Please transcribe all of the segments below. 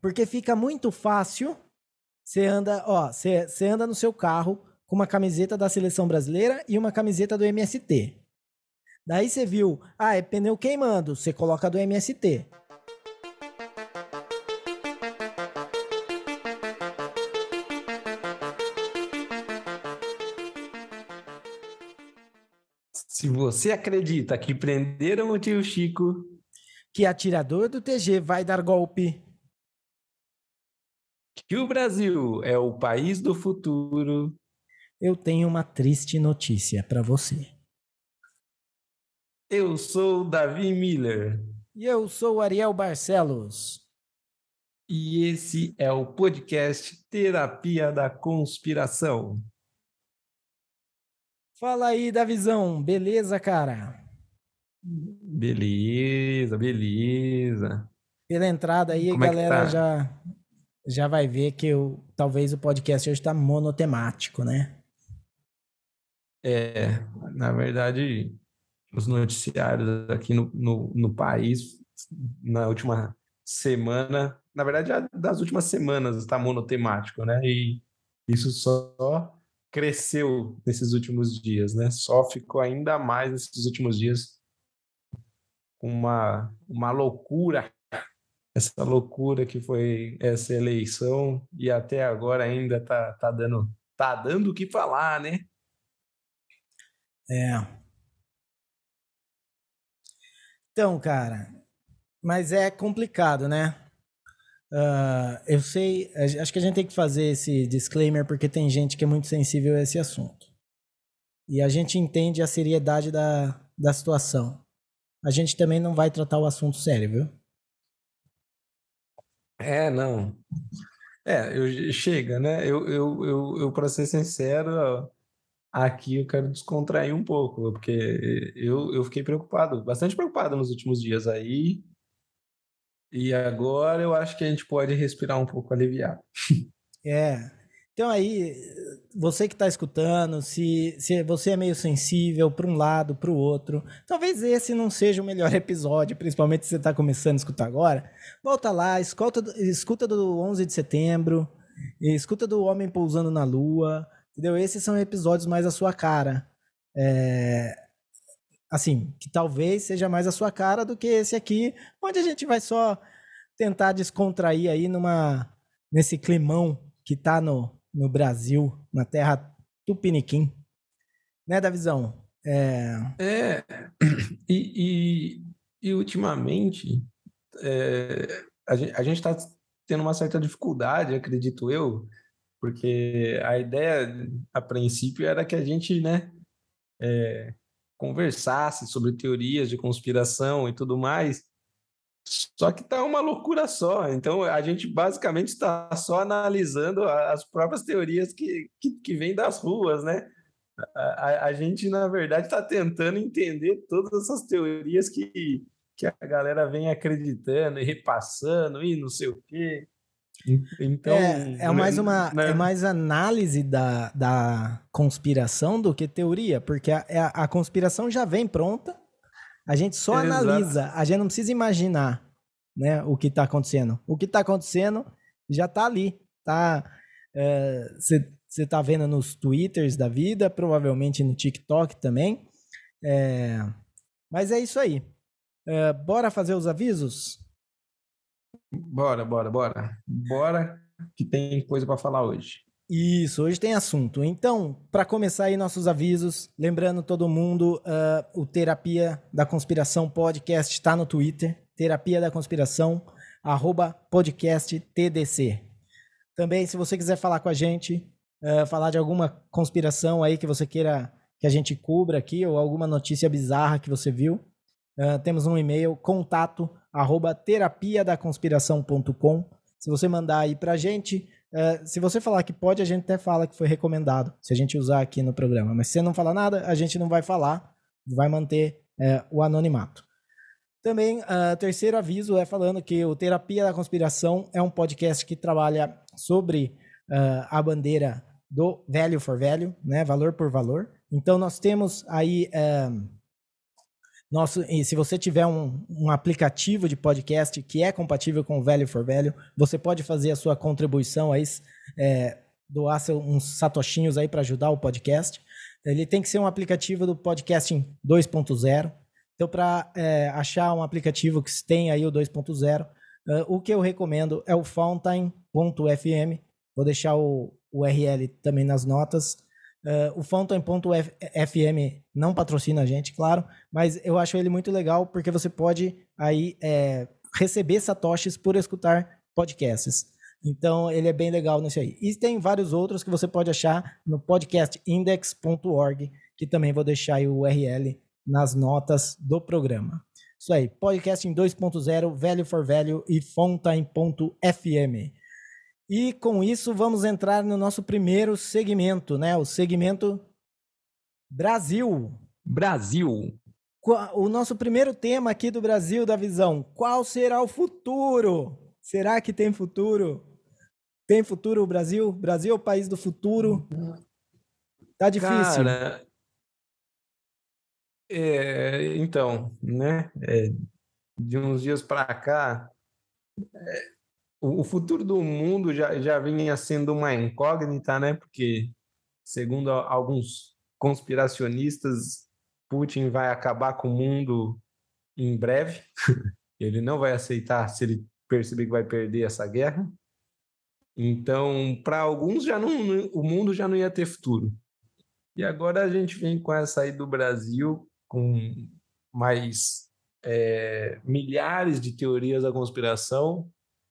Porque fica muito fácil. Você anda, ó, você, você anda no seu carro com uma camiseta da seleção brasileira e uma camiseta do MST. Daí você viu, ah, é pneu queimando, você coloca do MST. Se você acredita que prenderam o tio Chico, Que atirador do TG vai dar golpe. Que o Brasil é o país do futuro, Eu tenho uma triste notícia pra você. eu sou o Davi Miller. E eu sou o Ariel Barcelos. E esse é o podcast Terapia da Conspiração. Fala aí, Davizão. Beleza, cara? Beleza, beleza. Pela entrada aí, Como é que galera tá? já, já vai ver que eu, talvez o podcast hoje tá monotemático, né? É, na verdade, os noticiários aqui no, no, no país, na última semana, na verdade, das últimas semanas está monotemático, né? E isso só cresceu nesses últimos dias, né? Só ficou ainda mais nesses últimos dias uma, uma loucura, essa loucura que foi essa eleição e até agora ainda tá, tá dando tá dando o que falar, né? É. Então, cara, mas é complicado, né? Ah, eu sei, acho que a gente tem que fazer esse disclaimer porque tem gente que é muito sensível a esse assunto. E a gente entende a seriedade da, da situação. A gente também não vai tratar o assunto sério, viu? É, não. É, eu, chega, né? Eu, eu, eu, eu para ser sincero, aqui eu quero descontrair um pouco, porque eu, eu fiquei preocupado, bastante preocupado nos últimos dias aí, e agora eu acho que a gente pode respirar um pouco aliviado. É. Então aí, você que está escutando, se, se você é meio sensível para um lado, para o outro, talvez esse não seja o melhor episódio, principalmente se você está começando a escutar agora. Volta lá, escuta, escuta do 11 de setembro, escuta do Homem Pousando na Lua, entendeu? Esses são episódios mais a sua cara. É, assim, que talvez seja mais a sua cara do que esse aqui, onde a gente vai só tentar descontrair aí numa nesse climão que tá no, no Brasil, na terra tupiniquim. Né, Davizão? É, É, e, e, e ultimamente é, a gente está tendo uma certa dificuldade, acredito eu, porque a ideia, a princípio, era que a gente, né, é, conversasse sobre teorias de conspiração e tudo mais, só que tá uma loucura só. Então a gente basicamente está só analisando as próprias teorias que, que, que vêm das ruas, né? A, a- a gente, na verdade, está tentando entender todas essas teorias que, que a galera vem acreditando e repassando e não sei o quê. Então, é, é mais uma né? é mais análise da, da conspiração do que teoria, porque a, a, a conspiração já vem pronta, a gente só Exato. analisa, a gente não precisa imaginar né, o que está acontecendo. O que está acontecendo já está ali, tá? Você tá vendo nos twitters da vida, provavelmente no TikTok também. É, mas é isso aí. É, bora fazer os avisos? Bora, bora, bora. Bora, que tem coisa para falar hoje. Isso, hoje tem assunto. Então, para começar aí nossos avisos, lembrando todo mundo, ah, o Terapia da Conspiração Podcast está no Twitter, Terapia da Conspiração, arroba podcast TDC. Também, se você quiser falar com a gente, ah, falar de alguma conspiração aí que você queira que a gente cubra aqui, ou alguma notícia bizarra que você viu, ah, temos um e-mail, contato, arroba terapiadaconspiração.com. Se você mandar aí pra gente, é, se você falar que pode, a gente até fala que foi recomendado, se a gente usar aqui no programa. Mas se você não falar nada, a gente não vai falar, vai manter é, o anonimato. Também, ah, terceiro aviso é falando que o Terapia da Conspiração é um podcast que trabalha sobre ah, a bandeira do value for value, né? Valor por valor. Então, nós temos aí eh, Nosso, e se você tiver um, um aplicativo de podcast que é compatível com o Value for Value, você pode fazer a sua contribuição aí, é, doar seu, uns satoshinhos aí para ajudar o podcast. Ele tem que ser um aplicativo do podcasting 2.0. Então, para é, achar um aplicativo que tem aí o 2.0, uh, o que eu recomendo é o fountain.fm. Vou deixar o URL também nas notas. Uh, o Fountain.fm não patrocina a gente, claro, mas eu acho ele muito legal porque você pode aí é, receber satoshis por escutar podcasts. Então ele é bem legal nesse aí. E tem vários outros que você pode achar no podcastindex.org, que também vou deixar o URL nas notas do programa. Isso aí, podcasting 2.0, Value for Value e Fountain.fm. E com isso vamos entrar no nosso primeiro segmento, né? O segmento Brasil. Brasil. O nosso primeiro tema aqui do Brasil da visão. Qual será o futuro? Será que tem futuro? Tem futuro o Brasil? Brasil é o país do futuro? Tá difícil. Cara, é, então, né? É, de uns dias para cá, é, o, futuro do mundo já, já vinha sendo uma incógnita, né? Porque, segundo alguns conspiracionistas, Putin vai acabar com o mundo em breve. ele não vai aceitar se ele perceber que vai perder essa guerra. Então, para alguns já não, o mundo já não ia ter futuro. E agora a gente vem com essa aí do Brasil com mais é, milhares de teorias da conspiração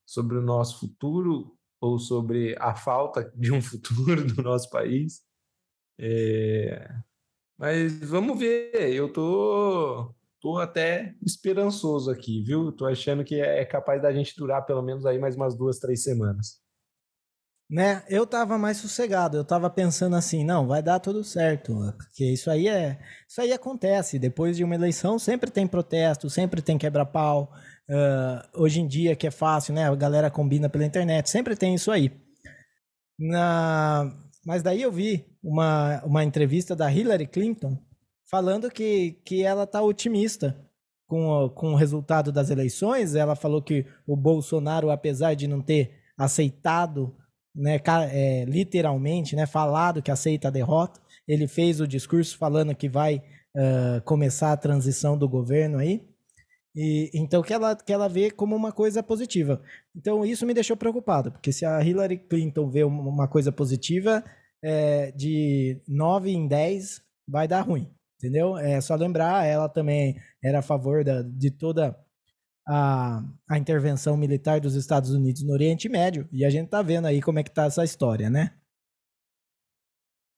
sobre o nosso futuro ou sobre a falta de um futuro do nosso país. É... Mas vamos ver, eu tô, tô até esperançoso aqui, viu? Tô achando que é capaz da gente durar pelo menos aí mais umas duas, três semanas. Né? Eu tava mais sossegado, eu tava pensando assim, não, vai dar tudo certo, porque isso aí é, isso aí acontece, depois de uma eleição sempre tem protesto, sempre tem quebra-pau, Uh, hoje em dia, que é fácil, né? A galera combina pela internet, sempre tem isso aí. Na... Mas daí eu vi uma, uma entrevista da Hillary Clinton falando que, que ela tá otimista com o, com o resultado das eleições. Ela falou que o Bolsonaro, apesar de não ter aceitado, né, é, literalmente, né, falado que aceita a derrota, ele fez o discurso falando que vai uh, começar a transição do governo aí. E, então, que ela, que ela vê como uma coisa positiva. Então, isso me deixou preocupado, porque se a Hillary Clinton vê uma coisa positiva, é, de 9 em 10 vai dar ruim, entendeu? É só lembrar, ela também era a favor da, de toda a, a intervenção militar dos Estados Unidos no Oriente Médio, e a gente tá vendo aí como é que tá essa história, né?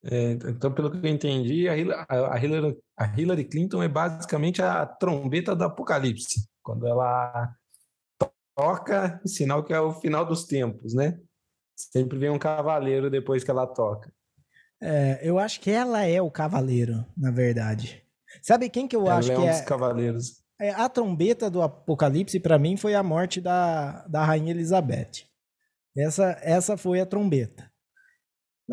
É, então, pelo que eu entendi, a Hillary, a, Hillary, a Hillary Clinton é basicamente a trombeta do apocalipse. Quando ela toca, sinal que é o final dos tempos, né? Sempre vem um cavaleiro depois que ela toca. É, eu acho que ela é o cavaleiro, na verdade. Sabe quem que eu ela acho é que um é? Dos cavaleiros. É, a trombeta do apocalipse, para mim, foi a morte da, da Rainha Elizabeth. Essa, essa foi a trombeta.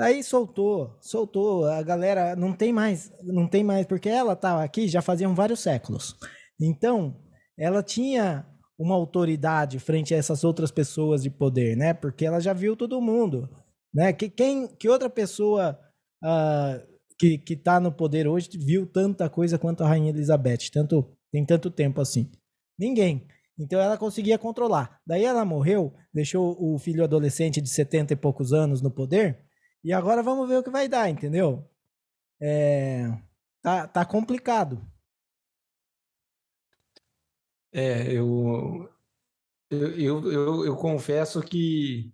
Aí soltou, soltou, a galera não tem mais, não tem mais, porque ela estava aqui já faziam vários séculos. Então, ela tinha uma autoridade frente a essas outras pessoas de poder, né? Porque ela já viu todo mundo, né? Que, quem, que outra pessoa uh, que, que tá no poder hoje viu tanta coisa quanto a Rainha Elizabeth, tanto, tem tanto tempo assim? Ninguém. Então ela conseguia controlar. Daí ela morreu, deixou o filho adolescente de 70 e poucos anos no poder, e agora vamos ver o que vai dar, entendeu? É, tá, tá complicado. É, eu, eu, eu, eu, confesso que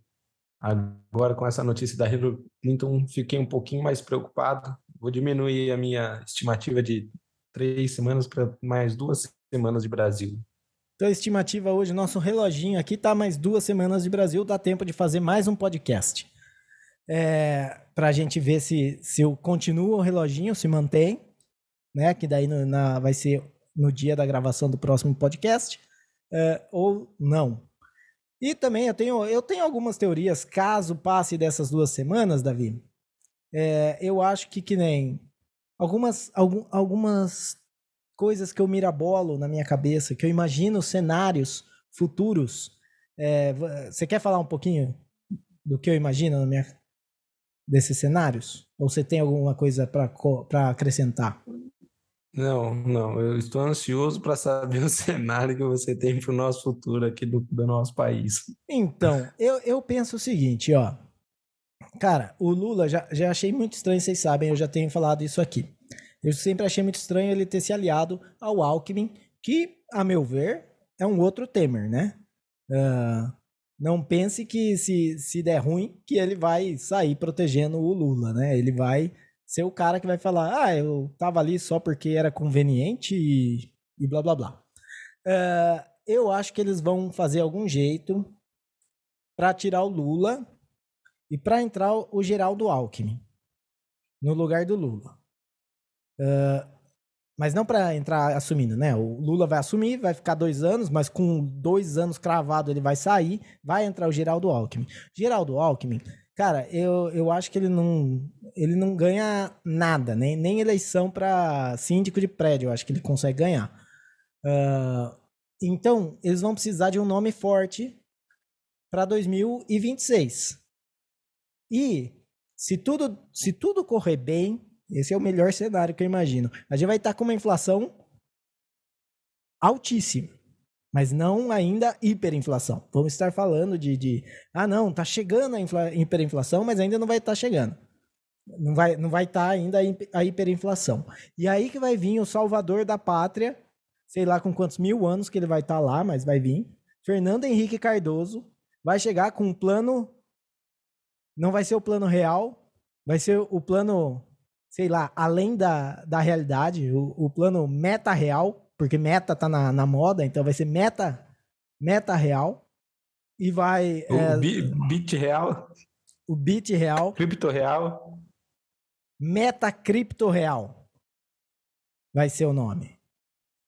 agora com essa notícia da Hillary Clinton fiquei um pouquinho mais preocupado. Vou diminuir a minha estimativa de três semanas para mais duas semanas de Brasil. Então, a estimativa hoje, nosso reloginho aqui tá mais duas semanas de Brasil, dá tempo de fazer mais um podcast é, para a gente ver se, se eu continuo o reloginho, se mantém, né? Que daí no, na, vai ser no dia da gravação do próximo podcast, é, ou não. E também eu tenho, eu tenho algumas teorias, caso passe dessas duas semanas, Davi. É, eu acho que que nem algumas, algum, algumas coisas que eu mirabolo na minha cabeça, que eu imagino cenários futuros. É, você quer falar um pouquinho do que eu imagino na minha, desses cenários? Ou você tem alguma coisa para acrescentar? Não, não. Eu estou ansioso para saber o cenário que você tem para o nosso futuro aqui do, do nosso país. Então, eu, eu penso o seguinte, ó. Cara, o Lula já, já achei muito estranho, vocês sabem, eu já tenho falado isso aqui. Eu sempre achei muito estranho ele ter se aliado ao Alckmin, que, a meu ver, é um outro Temer, né? Uh, não pense que se, se der ruim, que ele vai sair protegendo o Lula, né? Ele vai ser o cara que vai falar, ah, eu tava ali só porque era conveniente e, e blá blá blá. Uh, eu acho que eles vão fazer algum jeito para tirar o Lula e para entrar o Geraldo Alckmin no lugar do Lula. Uh, mas não para entrar assumindo, né? O Lula vai assumir, vai ficar dois anos, mas com dois anos cravado ele vai sair, vai entrar o Geraldo Alckmin. Geraldo Alckmin, cara, eu, eu acho que ele não, ele não ganha nada, nem, nem eleição para síndico de prédio, eu acho que ele consegue ganhar. Uh, então, eles vão precisar de um nome forte para 2026. E se tudo, se tudo correr bem, esse é o melhor cenário que eu imagino. A gente vai estar com uma inflação altíssima, mas não ainda hiperinflação. Vamos estar falando de, de ah, não, tá chegando a hiperinflação, mas ainda não vai estar chegando. Não vai, não vai estar ainda a hiperinflação. E aí que vai vir o salvador da pátria, sei lá com quantos mil anos que ele vai estar lá, mas vai vir. Fernando Henrique Cardoso vai chegar com um plano. Não vai ser o plano real, vai ser o plano sei lá, além da, da realidade, o, o plano meta real, porque meta tá na, na moda, então vai ser meta, meta real. E vai. O é, bit real? O bit real. Cripto real. Meta cripto real. Vai ser o nome.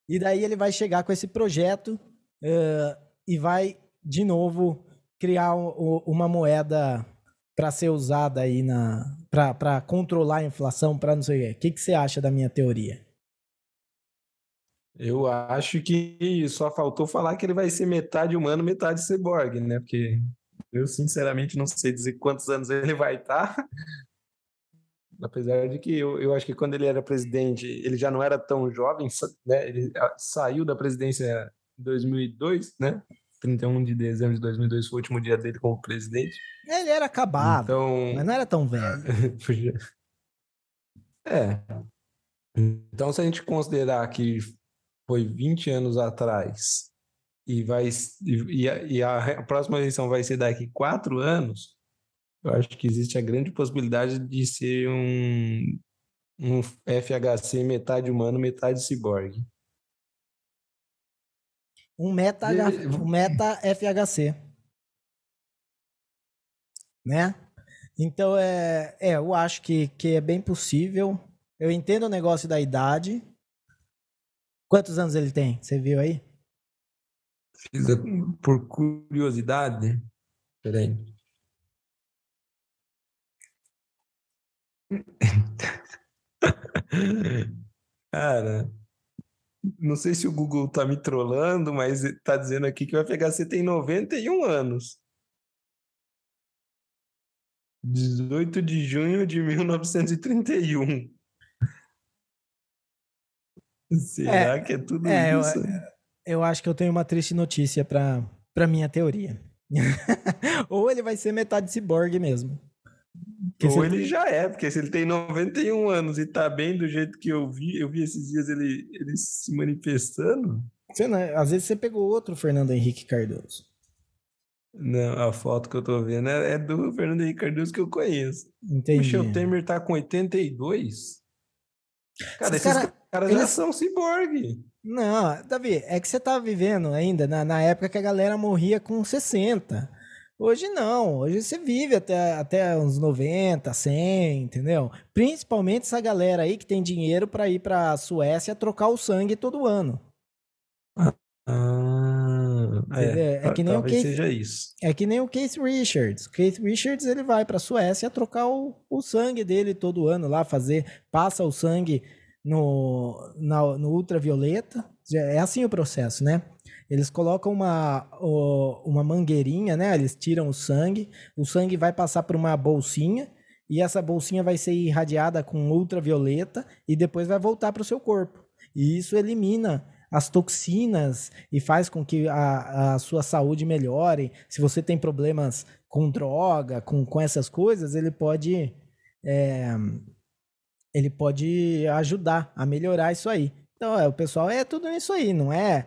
E daí ele vai chegar com esse projeto uh, e vai, de novo, criar um, uma moeda para ser usada aí na para controlar a inflação, para não sei o quê. O que, que você acha da minha teoria? Eu acho que só faltou falar que ele vai ser metade humano, metade cyborg, né? Porque eu sinceramente não sei dizer quantos anos ele vai estar. Apesar de que eu, eu acho que quando ele era presidente, ele já não era tão jovem, né? Ele ah, saiu da presidência em 2002, né? 31 de dezembro de 2002 foi o último dia dele como presidente. Ele era acabado, então... mas não era tão velho. é. Então, se a gente considerar que foi 20 anos atrás e, vai, e, a, e a próxima eleição vai ser daqui quatro anos, eu acho que existe a grande possibilidade de ser um, um FHC metade humano, metade ciborgue. Um meta, um meta FHC. Né? Então, é, é, eu acho que, que é bem possível. Eu entendo o negócio da idade. Quantos anos ele tem? Você viu aí? Fiz por curiosidade. Peraí. Cara, não sei se o Google tá me trollando, mas tá dizendo aqui que o FHC tem 91 anos. 18 de junho de 1931. Será é, que é tudo é, isso? Eu, eu, acho que eu tenho uma triste notícia para minha teoria. Ou ele vai ser metade ciborgue mesmo. Ou ele já é, porque se ele tem 91 anos e tá bem do jeito que eu vi, eu vi esses dias ele, ele se manifestando. Você não, às vezes você pegou outro Fernando Henrique Cardoso. Não, a foto que eu tô vendo é, é do Fernando Henrique Cardoso que eu conheço. Entendi. O Michel Temer tá com 82. Cara, esses, esses cara, caras eles... já são ciborgue. Não, Davi, é que você tá vivendo ainda na, na época que a galera morria com 60. Hoje não, hoje você vive até, até uns 90, 100, entendeu? Principalmente essa galera aí que tem dinheiro para ir para Suécia trocar o sangue todo ano. Ah, é, é, que nem o Case, seja isso. É que nem o Case Richards. O Case Richards ele vai para Suécia trocar o, o sangue dele todo ano lá, fazer, passa o sangue no, na, no ultravioleta. É assim o processo, né? Eles colocam uma, uma mangueirinha, né? Eles tiram o sangue, o sangue vai passar por uma bolsinha e essa bolsinha vai ser irradiada com ultravioleta e depois vai voltar para o seu corpo. E isso elimina as toxinas e faz com que a, a sua saúde melhore. Se você tem problemas com droga, com, com essas coisas, ele pode é, ele pode ajudar a melhorar isso aí. Então, é, o pessoal é tudo isso aí, não é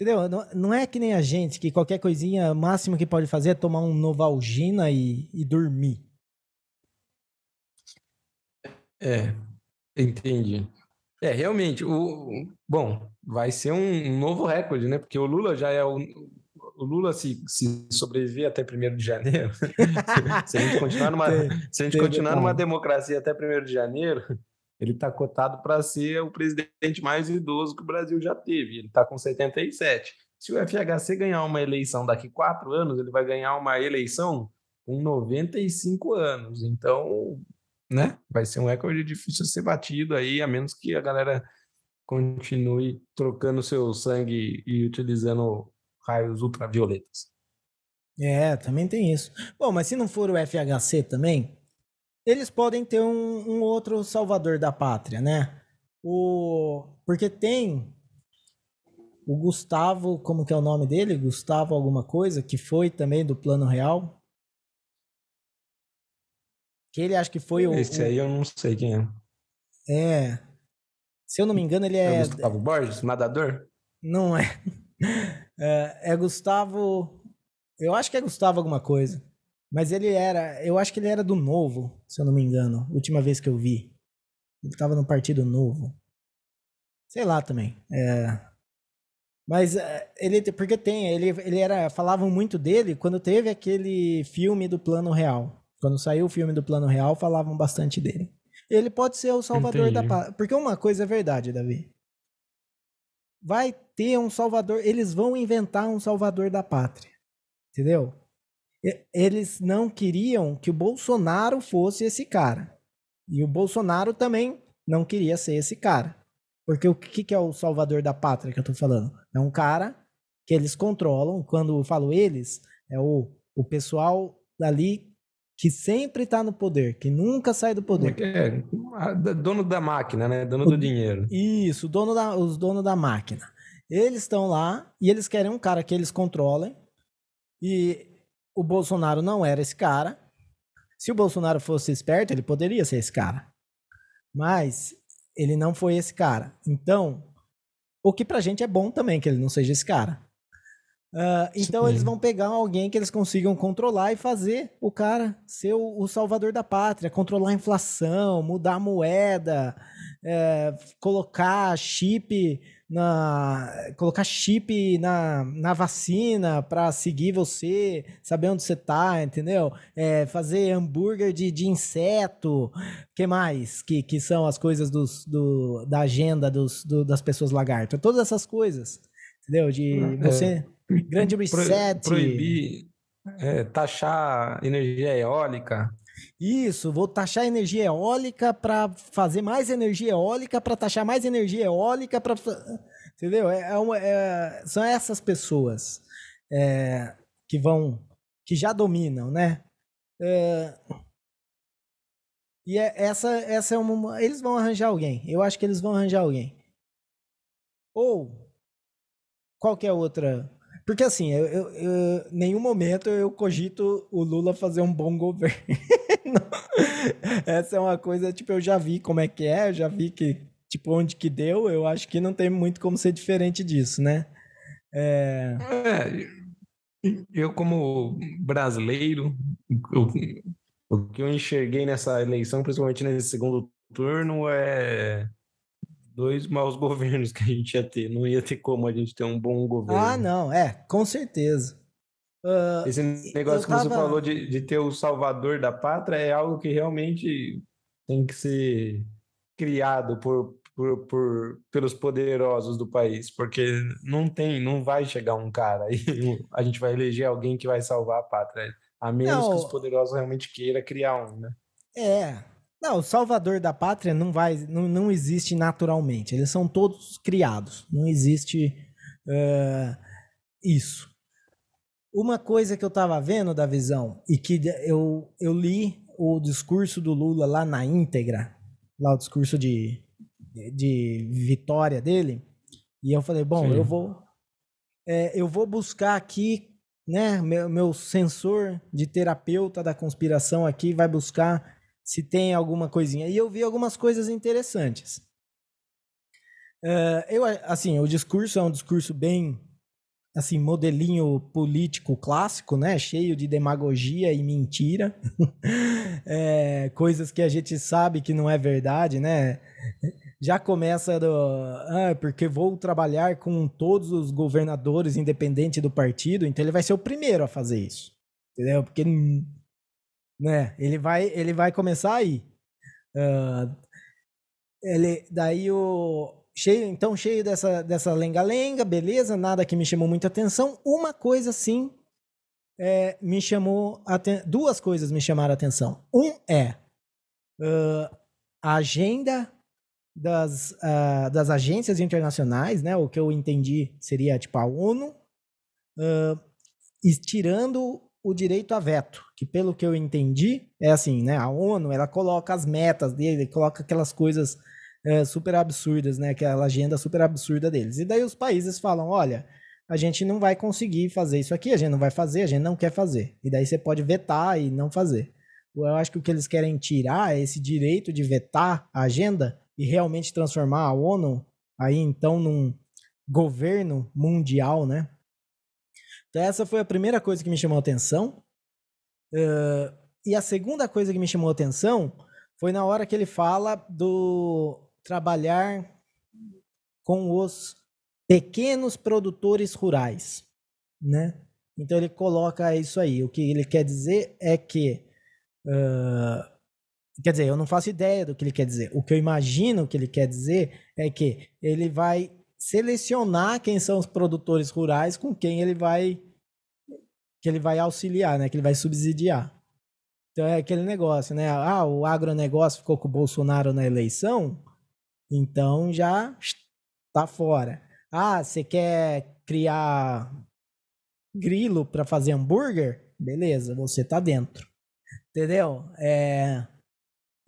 Entendeu? Não, não, é que nem a gente, que qualquer coisinha, o máximo que pode fazer é tomar um Novalgina e, e dormir. É, entendi. É, realmente, o, bom, vai ser um, novo recorde, né? Porque o Lula já é o, o Lula se, se sobreviver até 1 de janeiro, se a gente continuar numa, se a gente continuar numa democracia até 1 de janeiro, ele está cotado para ser o presidente mais idoso que o Brasil já teve. Ele está com 77. Se o FHC ganhar uma eleição daqui quatro anos, ele vai ganhar uma eleição com 95 anos. Então, né? Vai ser um recorde difícil de ser batido aí, a menos que a galera continue trocando seu sangue e utilizando raios ultravioletas. É, também tem isso. Bom, mas se não for o FHC também, eles podem ter um, um outro salvador da pátria, né? O, porque tem o Gustavo, como que é o nome dele? Gustavo alguma coisa, que foi também do Plano Real. Que ele acho que foi o. Esse aí eu não sei quem é. É. Se eu não me engano, ele é. É Gustavo Borges, nadador? Não é. é. É Gustavo. Eu acho que é Gustavo alguma coisa. Mas ele era, eu acho que ele era do Novo, se eu não me engano, última vez que eu vi. Ele tava no Partido Novo. Sei lá também. É... Mas é, ele, porque tem, ele, ele era, falavam muito dele quando teve aquele filme do Plano Real. Quando saiu o filme do Plano Real, falavam bastante dele. Ele pode ser o salvador Entendi. da pátria. Porque uma coisa é verdade, Davi. Vai ter um salvador, eles vão inventar um salvador da pátria. Entendeu? Eles não queriam que o Bolsonaro fosse esse cara. E o Bolsonaro também não queria ser esse cara. Porque o que, que é o salvador da pátria que eu tô falando? É um cara que eles controlam. Quando eu falo eles, é o, o pessoal dali que sempre está no poder, que nunca sai do poder. É, é dono da máquina, né? Dono o, do dinheiro. Isso, dono da, os donos da máquina. Eles estão lá e eles querem um cara que eles controlem. E o Bolsonaro não era esse cara. Se o Bolsonaro fosse esperto, ele poderia ser esse cara. Mas ele não foi esse cara. Então, o que pra gente é bom também que ele não seja esse cara. Uh, então eles vão pegar alguém que eles consigam controlar e fazer o cara ser o, o salvador da pátria, controlar a inflação, mudar a moeda, é, colocar chip na colocar chip na, na vacina para seguir você, saber onde você tá, entendeu? É, fazer hambúrguer de, de inseto, que mais? Que, que são as coisas dos, do, da agenda dos, do, das pessoas lagarto. Todas essas coisas, entendeu? De é, você... É, grande reset. Proibir, é, taxar energia eólica. Isso, vou taxar energia eólica para fazer mais energia eólica, para taxar mais energia eólica, para. Entendeu? É, é, é, são essas pessoas é, que vão. que já dominam, né? É, e é, essa, essa é uma. Eles vão arranjar alguém. Eu acho que eles vão arranjar alguém. Ou qualquer outra porque assim, eu, eu, eu, nenhum momento eu cogito o Lula fazer um bom governo. Essa é uma coisa, tipo, eu já vi como é que é, eu já vi que, tipo, onde que deu, eu acho que não tem muito como ser diferente disso, né? É... é eu, como brasileiro, eu, o que eu enxerguei nessa eleição, principalmente nesse segundo turno, é dois maus governos que a gente ia ter. Não ia ter como a gente ter um bom governo. Ah, não, é, com certeza. Uh, Esse negócio que tava... você falou de, de ter o salvador da pátria é algo que realmente tem que ser criado por, por, por, pelos poderosos do país, porque não tem, não vai chegar um cara e a gente vai eleger alguém que vai salvar a pátria, a menos não, que os poderosos realmente queiram criar um, né? É, Não, o salvador da pátria não vai, não, não existe naturalmente. Eles são todos criados. Não existe uh, isso. Uma coisa que eu estava vendo da visão e que eu, eu li o discurso do Lula lá na íntegra, lá o discurso de, de vitória dele, e eu falei, bom, Sim. eu vou é, eu vou buscar aqui, né, meu, meu sensor de terapeuta da conspiração aqui vai buscar se tem alguma coisinha. E eu vi algumas coisas interessantes. Uh, eu, assim, o discurso é um discurso bem, assim, modelinho político clássico, né? Cheio de demagogia e mentira. é, coisas que a gente sabe que não é verdade, né? Já começa do, ah, porque vou trabalhar com todos os governadores independente do partido, então ele vai ser o primeiro a fazer isso. Entendeu? Porque né? Ele vai, ele vai começar aí. Uh, ele, daí o cheio, então cheio dessa dessa lenga-lenga, beleza? Nada que me chamou muita atenção. Uma coisa sim é, me chamou duas coisas me chamaram a atenção. Um é uh, a agenda das, uh, das agências internacionais, né? O que eu entendi seria tipo a ONU, uh, tirando o direito a veto, que pelo que eu entendi, é assim, né? A ONU, ela coloca as metas dele, coloca aquelas coisas é, super absurdas, né? Aquela agenda super absurda deles. E daí os países falam, olha, a gente não vai conseguir fazer isso aqui, a gente não vai fazer, a gente não quer fazer. E daí você pode vetar e não fazer. Eu acho que o que eles querem tirar é esse direito de vetar a agenda e realmente transformar a ONU aí então num governo mundial, né? Então, essa foi a primeira coisa que me chamou a atenção. Uh, e a segunda coisa que me chamou a atenção foi na hora que ele fala do trabalhar com os pequenos produtores rurais, né? Então ele coloca isso aí. O que ele quer dizer é que, uh, quer dizer, eu não faço ideia do que ele quer dizer. O que eu imagino que ele quer dizer é que ele vai selecionar quem são os produtores rurais com quem ele vai que ele vai auxiliar, né? Que ele vai subsidiar. Então é aquele negócio, né? Ah, o agronegócio ficou com o Bolsonaro na eleição, então já está fora. Ah, você quer criar grilo para fazer hambúrguer? Beleza, você tá dentro. Entendeu? É...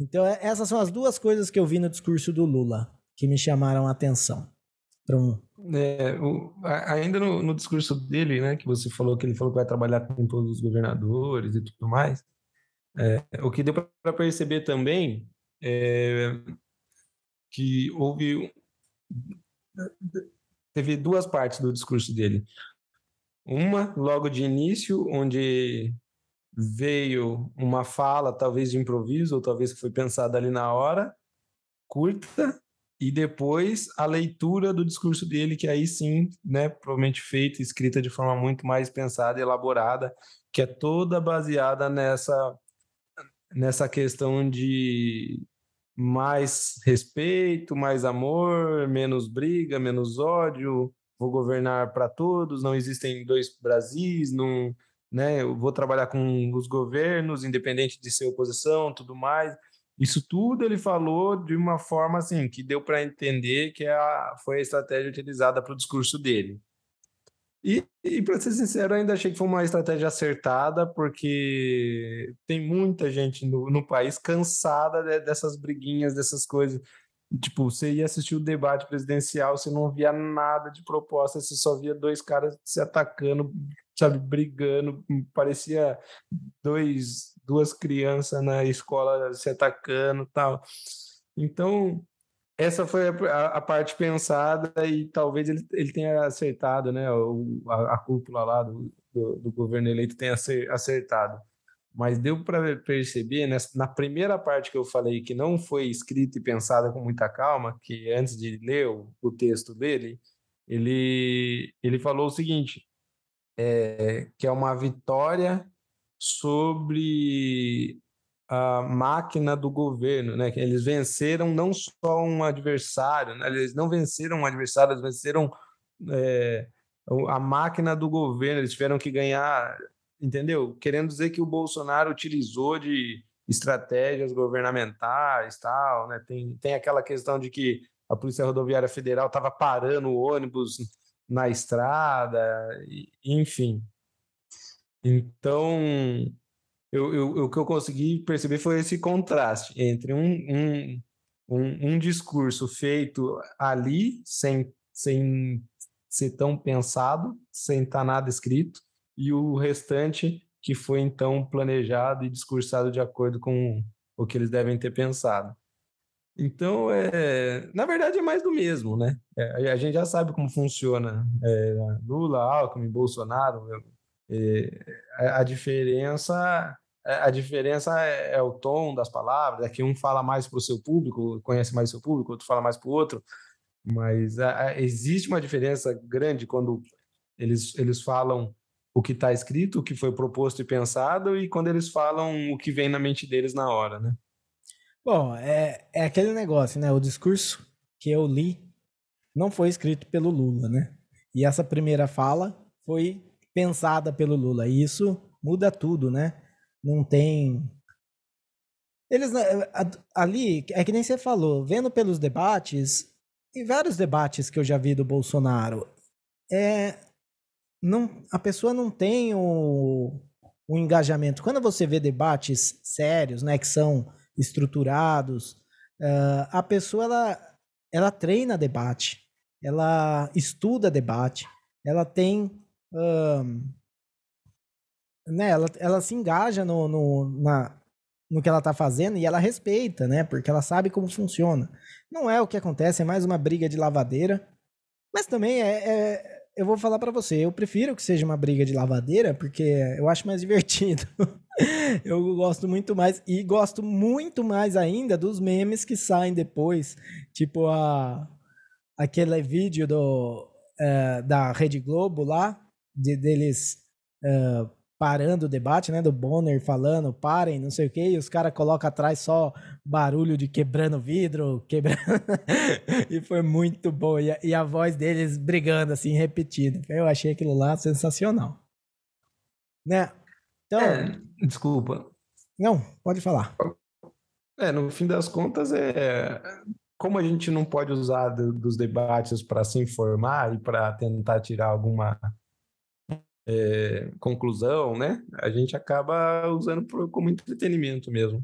Então é, essas são as duas coisas que eu vi no discurso do Lula que me chamaram a atenção para um. É, o, ainda no, no, discurso dele, né, que você falou que ele falou que vai trabalhar com todos os governadores e tudo mais, é, o que deu para perceber também é que houve teve duas partes do discurso dele. Uma logo de início, onde veio uma fala, talvez de improviso, ou talvez que foi pensada ali na hora, curta, e depois a leitura do discurso dele, que aí sim, né, provavelmente feita, escrita de forma muito mais pensada e elaborada, que é toda baseada nessa nessa questão de mais respeito, mais amor, menos briga, menos ódio, vou governar para todos, não existem dois Brasis, não, né, eu vou trabalhar com os governos, independente de ser oposição, tudo mais. Isso tudo ele falou de uma forma assim que deu para entender que a, foi a estratégia utilizada para o discurso dele. E, e para ser sincero, ainda achei que foi uma estratégia acertada, porque tem muita gente no, no país cansada de, dessas briguinhas, dessas coisas. Tipo, você ia assistir o debate presidencial, você não via nada de proposta, você só via dois caras se atacando, sabe, brigando, parecia dois, duas crianças na escola se atacando tal. Então, essa foi a, a, parte pensada e talvez ele, ele tenha acertado, né? O, a, a cúpula lá do, do, do, governo eleito tenha acertado. Mas deu para perceber, nessa, na primeira parte que eu falei, que não foi escrita e pensada com muita calma, que antes de ler o, o texto dele, ele, ele falou o seguinte: é, que é uma vitória sobre a máquina do governo, né? Eles venceram não só um adversário, né? eles não venceram um adversário, eles venceram é, a máquina do governo. Eles tiveram que ganhar, entendeu? Querendo dizer que o Bolsonaro utilizou de estratégias governamentais, tal, né? Tem, tem aquela questão de que a Polícia Rodoviária Federal estava parando o ônibus na estrada, enfim. Então, eu, eu, o que eu consegui perceber foi esse contraste entre um, um, um, um discurso feito ali, sem, sem ser tão pensado, sem estar nada escrito, e o restante que foi então planejado e discursado de acordo com o que eles devem ter pensado. Então, é, na verdade, é mais do mesmo, né? É, a gente já sabe como funciona é, Lula, Alckmin, Bolsonaro. É, a, a, diferença, a diferença é, é, o tom das palavras. É que um fala mais para o seu público, conhece mais o seu público, outro fala mais para o outro. Mas a, existe uma diferença grande quando eles, eles falam o que está escrito, o que foi proposto e pensado, e quando eles falam o que vem na mente deles na hora, né? Bom, é, é aquele negócio, né? O discurso que eu li não foi escrito pelo Lula, né? E essa primeira fala foi pensada pelo Lula. E isso muda tudo, né? Não tem. Eles né, ali, é que nem você falou, vendo pelos debates, e vários debates que eu já vi do Bolsonaro, é, não, a pessoa não tem o, o engajamento. Quando você vê debates sérios, né, que são estruturados. Uh, a pessoa ela, ela treina debate, ela estuda debate, ela tem. Uh, né, ela, ela se engaja no, no, na, no que ela está fazendo e ela respeita, né? Porque ela sabe como funciona. Não é o que acontece, é mais uma briga de lavadeira. Mas também é, é eu vou falar para você, eu prefiro que seja uma briga de lavadeira, porque eu acho mais divertido. eu gosto muito mais, e gosto muito mais ainda dos memes que saem depois, tipo a, aquele vídeo do, uh, da Rede Globo lá, de, deles uh, parando o debate, né? Do Bonner falando, parem, não sei o quê, e os caras colocam atrás só barulho de quebrando vidro, quebrando. e foi muito bom. E a, e a, voz deles brigando, assim, repetida. Eu achei aquilo lá sensacional. Né? Então. É, desculpa. Não, pode falar. É, no fim das contas, é. Como a gente não pode usar do, dos debates para se informar e para tentar tirar alguma é, conclusão, né? A gente acaba usando pro, como entretenimento mesmo.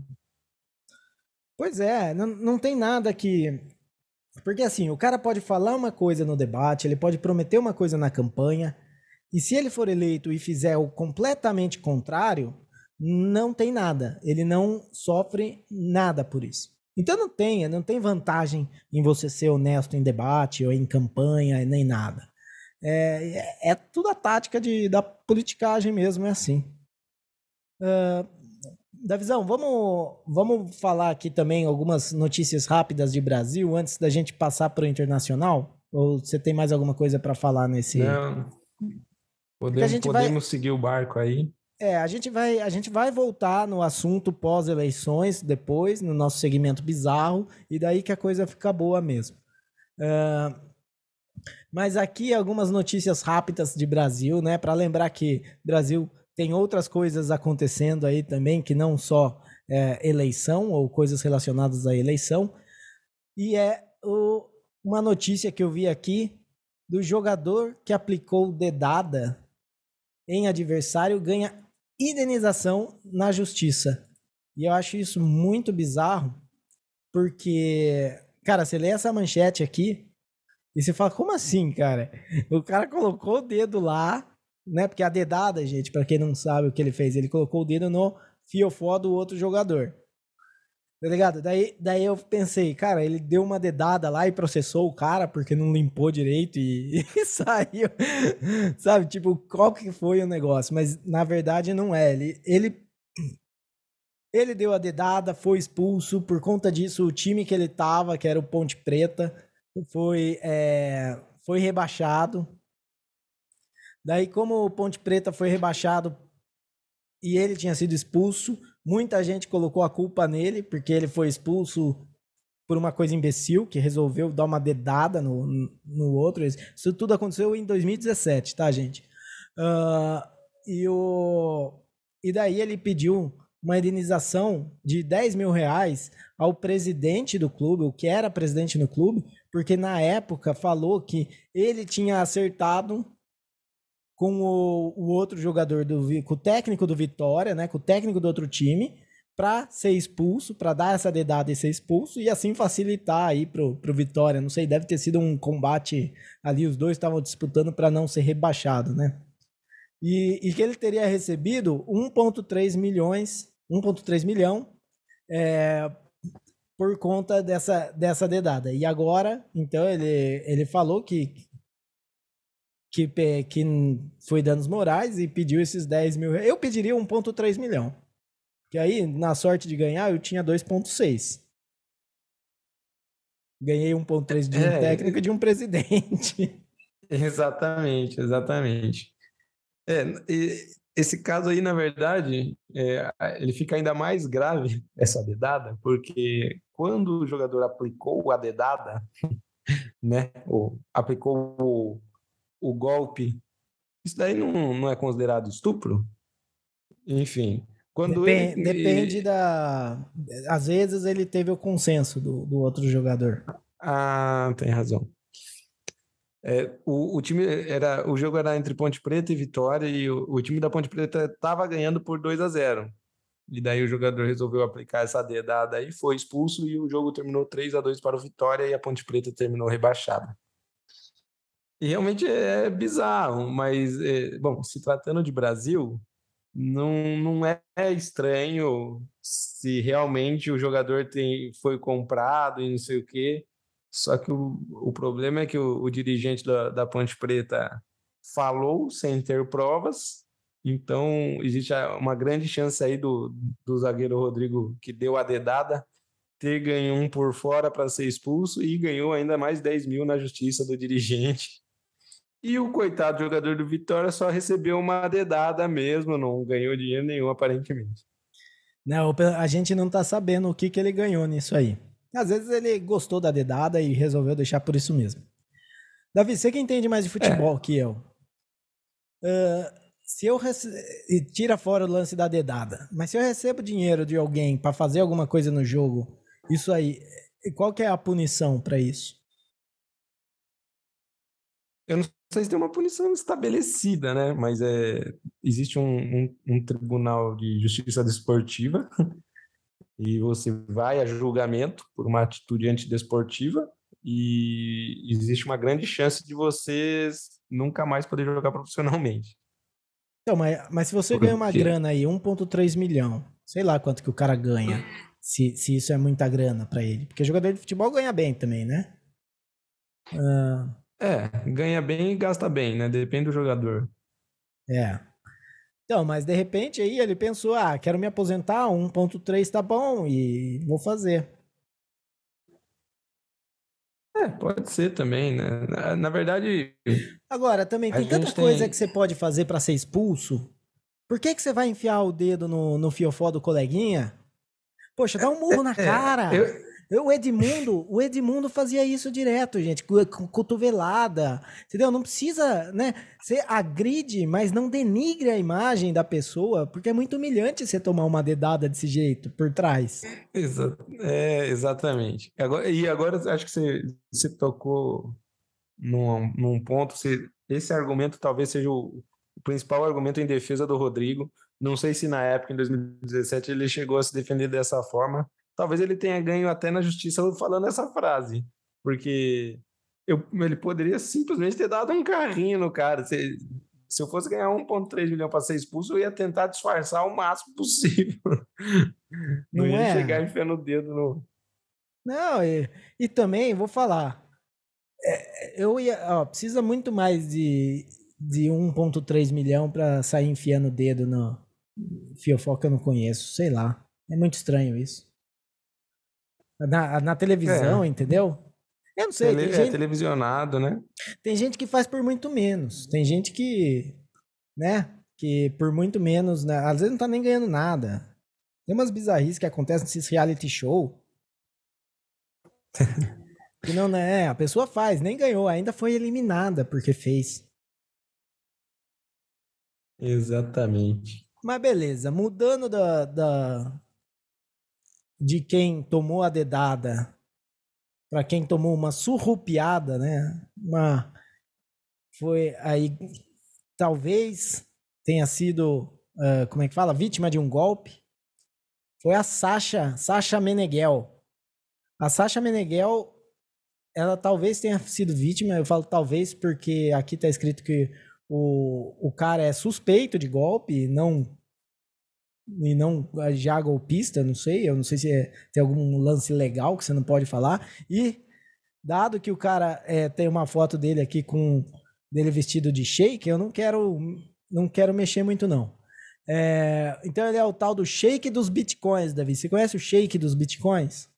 Pois é, não, não tem nada que. Porque assim, o cara pode falar uma coisa no debate, ele pode prometer uma coisa na campanha, e se ele for eleito e fizer o completamente contrário, não tem nada. Ele não sofre nada por isso. Então não tem, não tem vantagem em você ser honesto em debate ou em campanha, nem nada. É, é, é tudo a tática de, da politicagem mesmo, é assim. Uh, Davizão, vamos, vamos falar aqui também algumas notícias rápidas de Brasil antes da gente passar para o internacional? Ou você tem mais alguma coisa para falar nesse? Não. Podemos, podemos vai... seguir o barco aí. É, a gente vai, a gente vai voltar no assunto pós-eleições depois, no nosso segmento bizarro, e daí que a coisa fica boa mesmo. Uh, mas aqui algumas notícias rápidas de Brasil, né? Para lembrar que Brasil tem outras coisas acontecendo aí também, que não só é, eleição ou coisas relacionadas à eleição. E é o, uma notícia que eu vi aqui do jogador que aplicou dedada em adversário ganha indenização na justiça. E eu acho isso muito bizarro, porque, cara, você lê essa manchete aqui, e você fala, como assim, cara? O cara colocou o dedo lá, né? Porque a dedada, gente, para quem não sabe o que ele fez, ele colocou o dedo no fiofó do outro jogador. Tá ligado? Daí, daí eu pensei, cara, ele deu uma dedada lá e processou o cara porque não limpou direito e, e saiu. Sabe? Tipo, qual que foi o negócio? Mas na verdade não é. Ele, ele, ele deu a dedada, foi expulso. Por conta disso, o time que ele tava, que era o Ponte Preta, foi, é, foi rebaixado. Daí, como o Ponte Preta foi rebaixado e ele tinha sido expulso, muita gente colocou a culpa nele, porque ele foi expulso por uma coisa imbecil, que resolveu dar uma dedada no, no outro. Isso tudo aconteceu em 2017, tá, gente? Uh, e, o, e daí ele pediu uma indenização de 10 mil reais ao presidente do clube, o que era presidente no clube, porque na época falou que ele tinha acertado com o, o outro jogador do com o técnico do Vitória, né, com o técnico do outro time, para ser expulso, para dar essa dedada e ser expulso e assim facilitar aí pro, pro Vitória. Não sei, deve ter sido um combate ali, os dois estavam disputando para não ser rebaixado, né? E, e que ele teria recebido 1,3 milhões, 1,3 milhão é, por conta dessa, dessa dedada. E agora, então, ele, ele falou que, que, que foi danos morais e pediu esses 10 mil reais. Eu pediria 1,3 milhão. Que aí, na sorte de ganhar, eu tinha 2,6. Ganhei 1,3 de um é, técnico de um presidente. Exatamente, exatamente. É, esse caso aí, na verdade, é, ele fica ainda mais grave, essa dedada, porque quando o jogador aplicou a dedada, né, ou aplicou o, golpe, isso daí não, não é considerado estupro? Enfim, quando depende, ele... depende da. Às vezes ele teve o consenso do, do outro jogador. Ah, tem razão. É, o, o, time era o jogo era entre Ponte Preta e Vitória e o, o time da Ponte Preta estava ganhando por 2 a 0 e daí o jogador resolveu aplicar essa dedada e foi expulso e o jogo terminou 3 a 2 para o Vitória e a Ponte Preta terminou rebaixada. E realmente é bizarro, mas é, bom, se tratando de Brasil, não, não é estranho se realmente o jogador tem, foi comprado e não sei o quê. Só que o, o problema é que o, o dirigente da, da Ponte Preta falou sem ter provas, então existe uma grande chance aí do, do zagueiro Rodrigo, que deu a dedada, ter ganho um por fora para ser expulso e ganhou ainda mais 10 mil na justiça do dirigente. E o coitado jogador do Vitória só recebeu uma dedada mesmo, não ganhou dinheiro nenhum aparentemente. Não, a gente não tá sabendo o que, que ele ganhou nisso aí. Às vezes ele gostou da dedada e resolveu deixar por isso mesmo. Davi, você que entende mais de futebol é. que eu. Uh, se eu rece... tira fora o lance da dedada, mas se eu recebo dinheiro de alguém para fazer alguma coisa no jogo, isso aí, qual que é a punição para isso? Eu não sei se tem uma punição estabelecida, né? Mas é, existe um, um, um tribunal de justiça desportiva e você vai a julgamento por uma atitude antidesportiva e existe uma grande chance de você nunca mais poder jogar profissionalmente. Então, mas, mas se você Porque... ganha uma grana aí, 1.3 milhão, sei lá quanto que o cara ganha, se, se isso é muita grana para ele. Porque jogador de futebol ganha bem também, né? Uh... É, ganha bem e gasta bem, né? Depende do jogador. É. Então, mas de repente aí ele pensou, ah, quero me aposentar, 1.3 tá bom e vou fazer. É, pode ser também, né? Na, na verdade. Agora, também tem tanta coisa tem... que você pode fazer para ser expulso. Por que, que você vai enfiar o dedo no, no fiofó do coleguinha? Poxa, dá um murro na é, cara. É, eu... O Edmundo, o Edmundo fazia isso direto, gente, com cotovelada, entendeu? Não precisa, né? Você agride, mas não denigre a imagem da pessoa, porque é muito humilhante você tomar uma dedada desse jeito por trás. Exa é, exatamente. Agora, e agora acho que você, você tocou num, num ponto, você, esse argumento talvez seja o, o principal argumento em defesa do Rodrigo. Não sei se na época, em 2017, ele chegou a se defender dessa forma, talvez ele tenha ganho até na justiça falando essa frase, porque eu, ele poderia simplesmente ter dado um carrinho no cara. Se, se eu fosse ganhar 1,3 milhão para ser expulso, eu ia tentar disfarçar o máximo possível. Não, Não ia é? chegar enfiando o dedo no. Não, e, e também vou falar. É, eu ia. Ó, precisa muito mais de, de 1,3 milhão para sair enfiando o dedo no fiofó que eu não conheço. Sei lá. É muito estranho isso. Na, na televisão, é. entendeu? Eu não sei. Tele, é gente, é televisionado, né? Tem gente que faz por muito menos. Tem gente que, né? Que por muito menos, né, às vezes não tá nem ganhando nada. Tem umas bizarrices que acontecem nesses reality show. que não, né? A pessoa faz, nem ganhou, ainda foi eliminada porque fez. Exatamente. Mas beleza, mudando da, da de quem tomou a dedada para quem tomou uma surrupiada, né? Uma foi aí talvez tenha sido uh, como é que fala vítima de um golpe. Foi a Sasha, Sasha Meneghel. A Sasha Meneghel, ela talvez tenha sido vítima. Eu falo talvez porque aqui está escrito que o, o cara é suspeito de golpe, não e não já golpista, não sei, eu não sei se é, tem algum lance legal que você não pode falar. E dado que o cara é, tem uma foto dele aqui com dele vestido de shake, eu não quero não quero mexer muito não. É, então ele é o tal do shake dos bitcoins, Davi. Você conhece o shake dos bitcoins?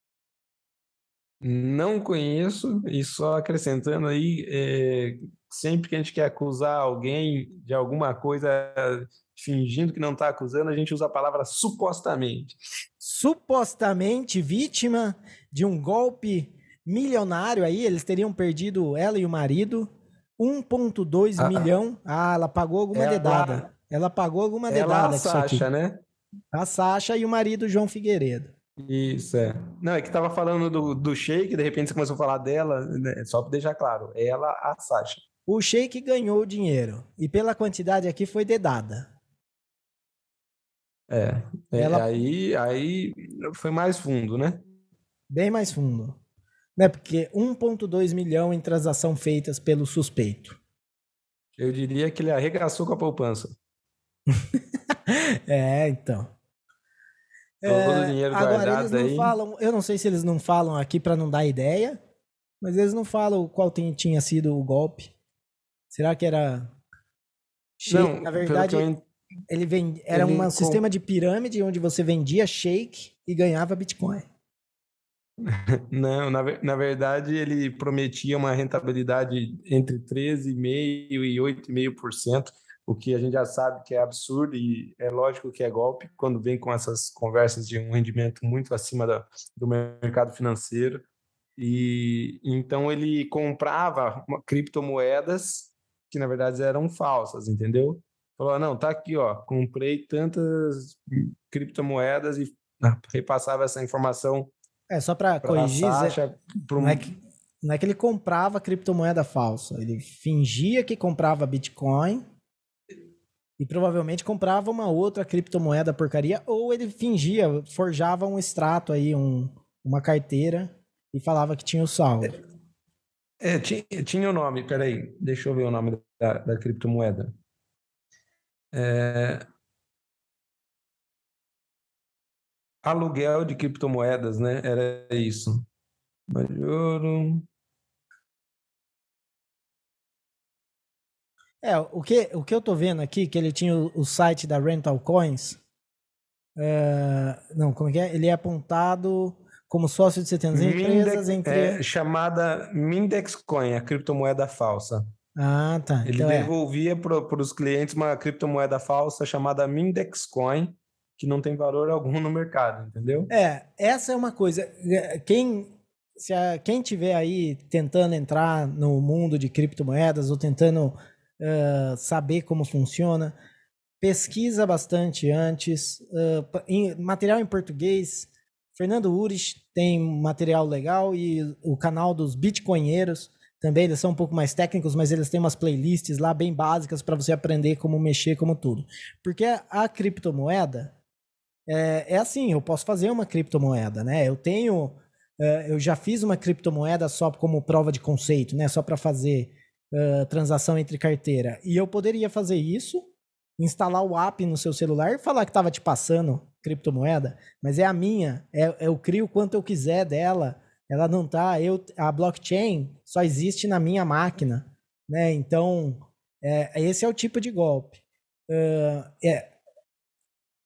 Não conheço, e só acrescentando aí, é, sempre que a gente quer acusar alguém de alguma coisa fingindo que não está acusando, a gente usa a palavra supostamente. Supostamente vítima de um golpe milionário aí, eles teriam perdido ela e o marido, 1,2 ah, milhão. Ah, ela pagou alguma ela, dedada. Ela pagou alguma ela, dedada. A Sasha, né? A Sasha e o marido João Figueiredo. Isso, é. Não, é que tava falando do, do Sheik, de repente você começou a falar dela, né? só para deixar claro, ela, a Sasha. O Sheik ganhou o dinheiro, e pela quantidade aqui foi dedada. É, é ela... aí, aí foi mais fundo, né? Bem mais fundo. Né? Porque 1,2 milhão em transação feitas pelo suspeito. Eu diria que ele arregaçou com a poupança. é, então. Todo é, o dinheiro agora eles não aí. falam, eu não sei se eles não falam aqui para não dar ideia, mas eles não falam qual tem, tinha sido o golpe. Será que era não, na verdade, eu... ele vend... era ele um com... sistema de pirâmide onde você vendia shake e ganhava Bitcoin. Não, na, na verdade ele prometia uma rentabilidade entre 13,5% e 8,5%, o que a gente já sabe que é absurdo e é lógico que é golpe quando vem com essas conversas de um rendimento muito acima da, do mercado financeiro. E então ele comprava criptomoedas que na verdade eram falsas, entendeu? Falou: ah, "Não, tá aqui, ó, comprei tantas criptomoedas e repassava essa informação é, só para corrigir, Sasha, não, é que, não é que ele comprava criptomoeda falsa, ele fingia que comprava Bitcoin e provavelmente comprava uma outra criptomoeda porcaria, ou ele fingia, forjava um extrato aí, um, uma carteira e falava que tinha o saldo. É, tinha, tinha o nome, peraí, deixa eu ver o nome da, da criptomoeda. É, aluguel de criptomoedas, né? Era isso. Majoro. É, o que, o que eu tô vendo aqui, que ele tinha o, o site da Rental Coins. É, não, como é que é? Ele é apontado como sócio de 70 empresas entre. É, chamada Mindex Coin, a criptomoeda falsa. Ah, tá. Ele então é. devolvia é. para os clientes uma criptomoeda falsa chamada Mindex Coin que não tem valor algum no mercado, entendeu? É, essa é uma coisa. Quem, se a, quem tiver aí tentando entrar no mundo de criptomoedas ou tentando uh, saber como funciona, pesquisa bastante antes. Uh, em, material em português. Fernando Urich tem material legal e o canal dos Bitcoinheiros também, eles são um pouco mais técnicos, mas eles têm umas playlists lá bem básicas para você aprender como mexer, como tudo. Porque a criptomoeda, é, é assim, eu posso fazer uma criptomoeda, né? Eu tenho, é, eu já fiz uma criptomoeda só como prova de conceito, né? Só para fazer uh, transação entre carteira. E eu poderia fazer isso, instalar o app no seu celular e falar que estava te passando criptomoeda, mas é a minha, é, eu crio quanto eu quiser dela, ela não tá, eu, a blockchain só existe na minha máquina, né? Então, é, esse é o tipo de golpe. Uh, é,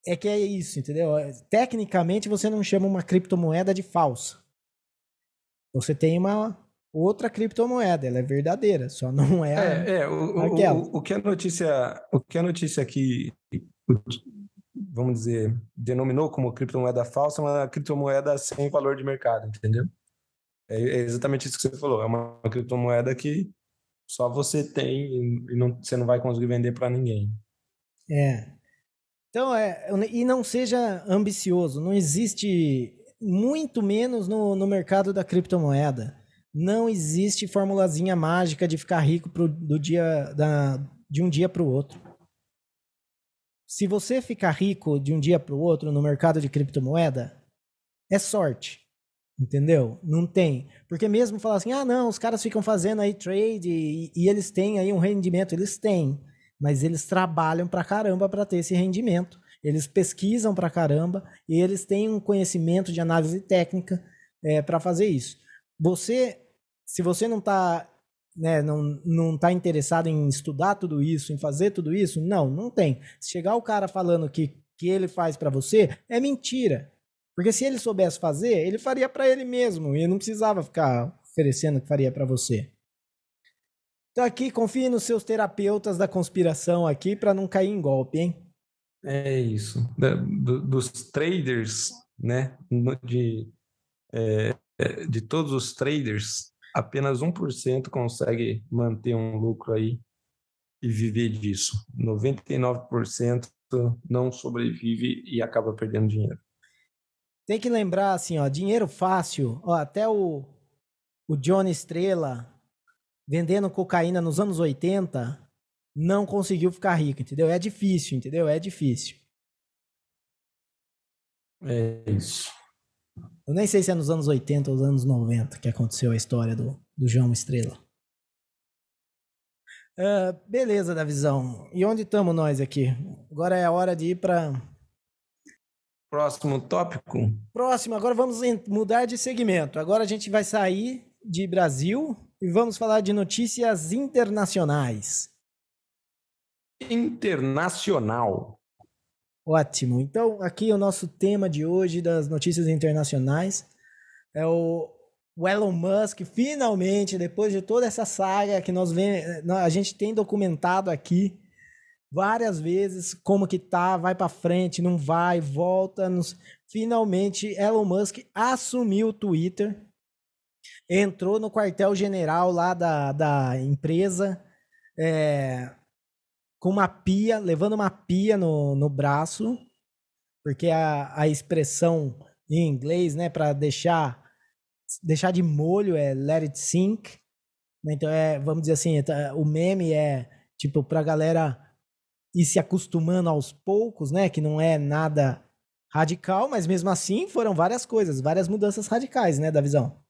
é que é isso, entendeu? Tecnicamente você não chama uma criptomoeda de falsa. Você tem uma outra criptomoeda, ela é verdadeira, só não é. É, é o, aquela. O, o, que a notícia, o que a notícia aqui, vamos dizer, denominou como criptomoeda falsa, é uma criptomoeda sem valor de mercado, entendeu? É, é exatamente isso que você falou. É uma criptomoeda que só você tem e não, você não vai conseguir vender para ninguém. É. Então, é, e não seja ambicioso, não existe, muito menos no, no mercado da criptomoeda. Não existe formulazinha mágica de ficar rico pro, do dia, da, de um dia para o outro. Se você ficar rico de um dia para o outro no mercado de criptomoeda, é sorte. Entendeu? Não tem. Porque mesmo falar assim, ah, não, os caras ficam fazendo aí trade e, e eles têm aí um rendimento, eles têm. Mas eles trabalham pra caramba para ter esse rendimento. Eles pesquisam pra caramba e eles têm um conhecimento de análise técnica é, para fazer isso. Você, se você não está né, não, não tá interessado em estudar tudo isso, em fazer tudo isso, não, não tem. Se chegar o cara falando que que ele faz para você, é mentira. Porque se ele soubesse fazer, ele faria para ele mesmo e não precisava ficar oferecendo que faria para você. Então aqui, confie nos seus terapeutas da conspiração aqui para não cair em golpe, hein? É isso. Da, do, dos traders, né? De, é, é de todos os traders, apenas 1% consegue manter um lucro aí e viver disso. 99% não sobrevive e acaba perdendo dinheiro. Tem que lembrar assim, ó, dinheiro fácil, ó, até o, o Johnny Estrela vendendo cocaína nos anos 80 não conseguiu ficar rico, entendeu? É difícil, entendeu? É difícil. É isso. Eu nem sei se é nos anos 80 ou nos anos 90 que aconteceu a história do, do João Estrela. Uh, beleza, da visão. E onde estamos nós aqui? Agora é a hora de ir para Próximo tópico. Próximo, agora vamos mudar de segmento. Agora a gente vai sair de Brasil e vamos falar de notícias internacionais. Internacional. Ótimo. Então, aqui o nosso tema de hoje das notícias internacionais é o, Elon Musk, finalmente, depois de toda essa saga que nós vem, a gente tem documentado aqui, várias vezes como que tá, vai para frente, não vai, volta. Nos... Finalmente, Elon Musk assumiu o Twitter, entrou no quartel-general lá da, da empresa, é, com uma pia, levando uma pia no, no braço, porque a, a expressão em inglês, né, para deixar deixar de molho é let it sink. Né, então é, vamos dizer assim, tá, o meme é tipo pra galera ir se acostumando aos poucos, né? Que não é nada radical, mas mesmo assim foram várias coisas, várias mudanças radicais, né, da visão.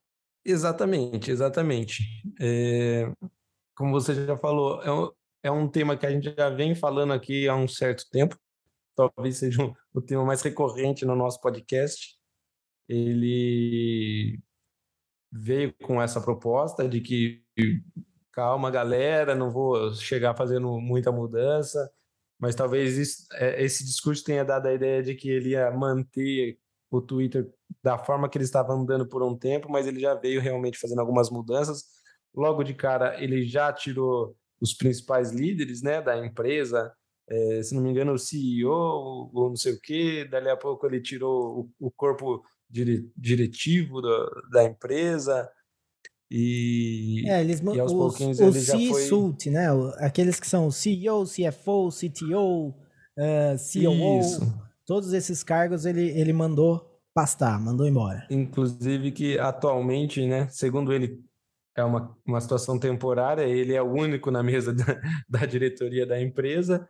Exatamente, exatamente. É, como você já falou, é um, é um tema que a gente já vem falando aqui há um certo tempo, talvez seja um, o tema mais recorrente no nosso podcast. Ele veio com essa proposta de que calma, galera, não vou chegar fazendo muita mudança, mas talvez isso, é, esse discurso tenha dado a ideia de que ele ia manter o Twitter da forma que ele estava andando por um tempo, mas ele já veio realmente fazendo algumas mudanças. Logo de cara, ele já tirou os principais líderes né, da empresa, é, se não me engano, o CEO, ou não sei o quê, dali a pouco ele tirou o, o corpo dire, diretivo da, da empresa, e, é, eles, e aos os, pouquinhos ele já foi... né? Aqueles que são CEO, CFO, CTO, uh, COO, Isso. todos esses cargos ele, ele mandou pastar, mandou embora. Inclusive que atualmente, né, segundo ele, é uma, uma situação temporária, ele é o único na mesa da, da diretoria da empresa,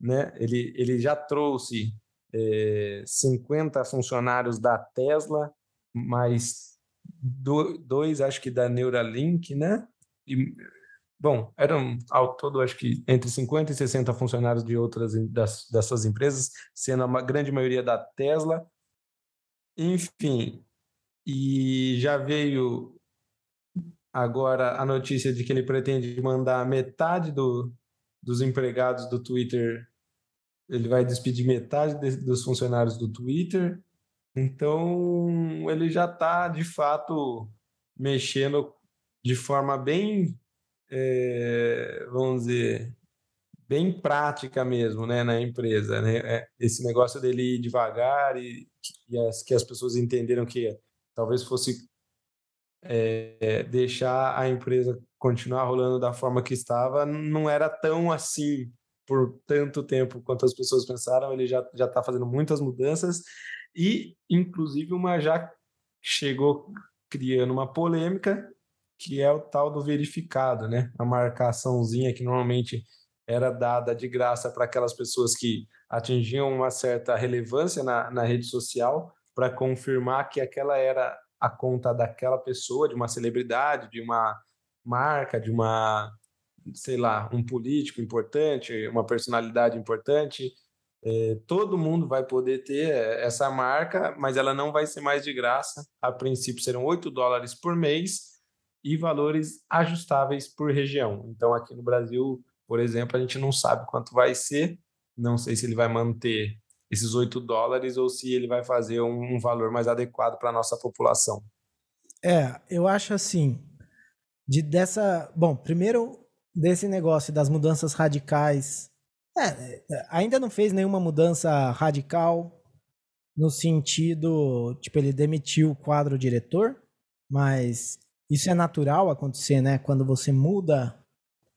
né? Ele, ele já trouxe é, 50 funcionários da Tesla, mais dois, acho que da Neuralink, né? E, bom, eram ao todo, acho que entre 50 e 60 funcionários de outras das, dessas empresas, sendo a grande maioria da Tesla. Enfim, e já veio agora a notícia de que ele pretende mandar metade do, dos empregados do Twitter, ele vai despedir metade de, dos funcionários do Twitter então, ele já está, de fato, mexendo de forma bem, é, vamos dizer, bem prática mesmo né, na empresa. Né? É, esse negócio dele ir devagar e, e as, que as pessoas entenderam que talvez fosse é, deixar a empresa continuar rolando da forma que estava, não era tão assim por tanto tempo quanto as pessoas pensaram, ele já já está fazendo muitas mudanças e, inclusive, uma já chegou criando uma polêmica que é o tal do verificado, né? A marcaçãozinha que normalmente era dada de graça para aquelas pessoas que atingiam uma certa relevância na, na rede social para confirmar que aquela era a conta daquela pessoa, de uma celebridade, de uma marca, de uma, sei lá, um político importante, uma personalidade importante. É, todo mundo vai poder ter essa marca, mas ela não vai ser mais de graça. A princípio serão 8 dólares por mês e valores ajustáveis por região. Então, aqui no Brasil, por exemplo, a gente não sabe quanto vai ser, não sei se ele vai manter esses 8 dólares ou se ele vai fazer um, um valor mais adequado para a nossa população. É, eu acho assim, de dessa, bom, primeiro desse negócio das mudanças radicais, é, ainda não fez nenhuma mudança radical no sentido, tipo, ele demitiu o quadro diretor, mas isso é natural acontecer, né? Quando você muda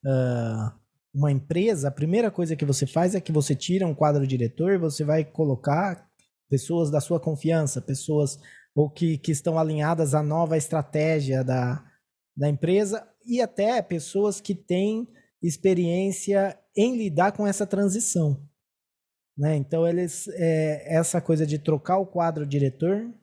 uh, uma empresa, a primeira coisa que você faz é que você tira um quadro diretor e você vai colocar pessoas da sua confiança, pessoas ou que, que estão alinhadas à nova estratégia da, da empresa e até pessoas que têm experiência em lidar com essa transição. Né? Então, eles, é, essa coisa de trocar o quadro diretor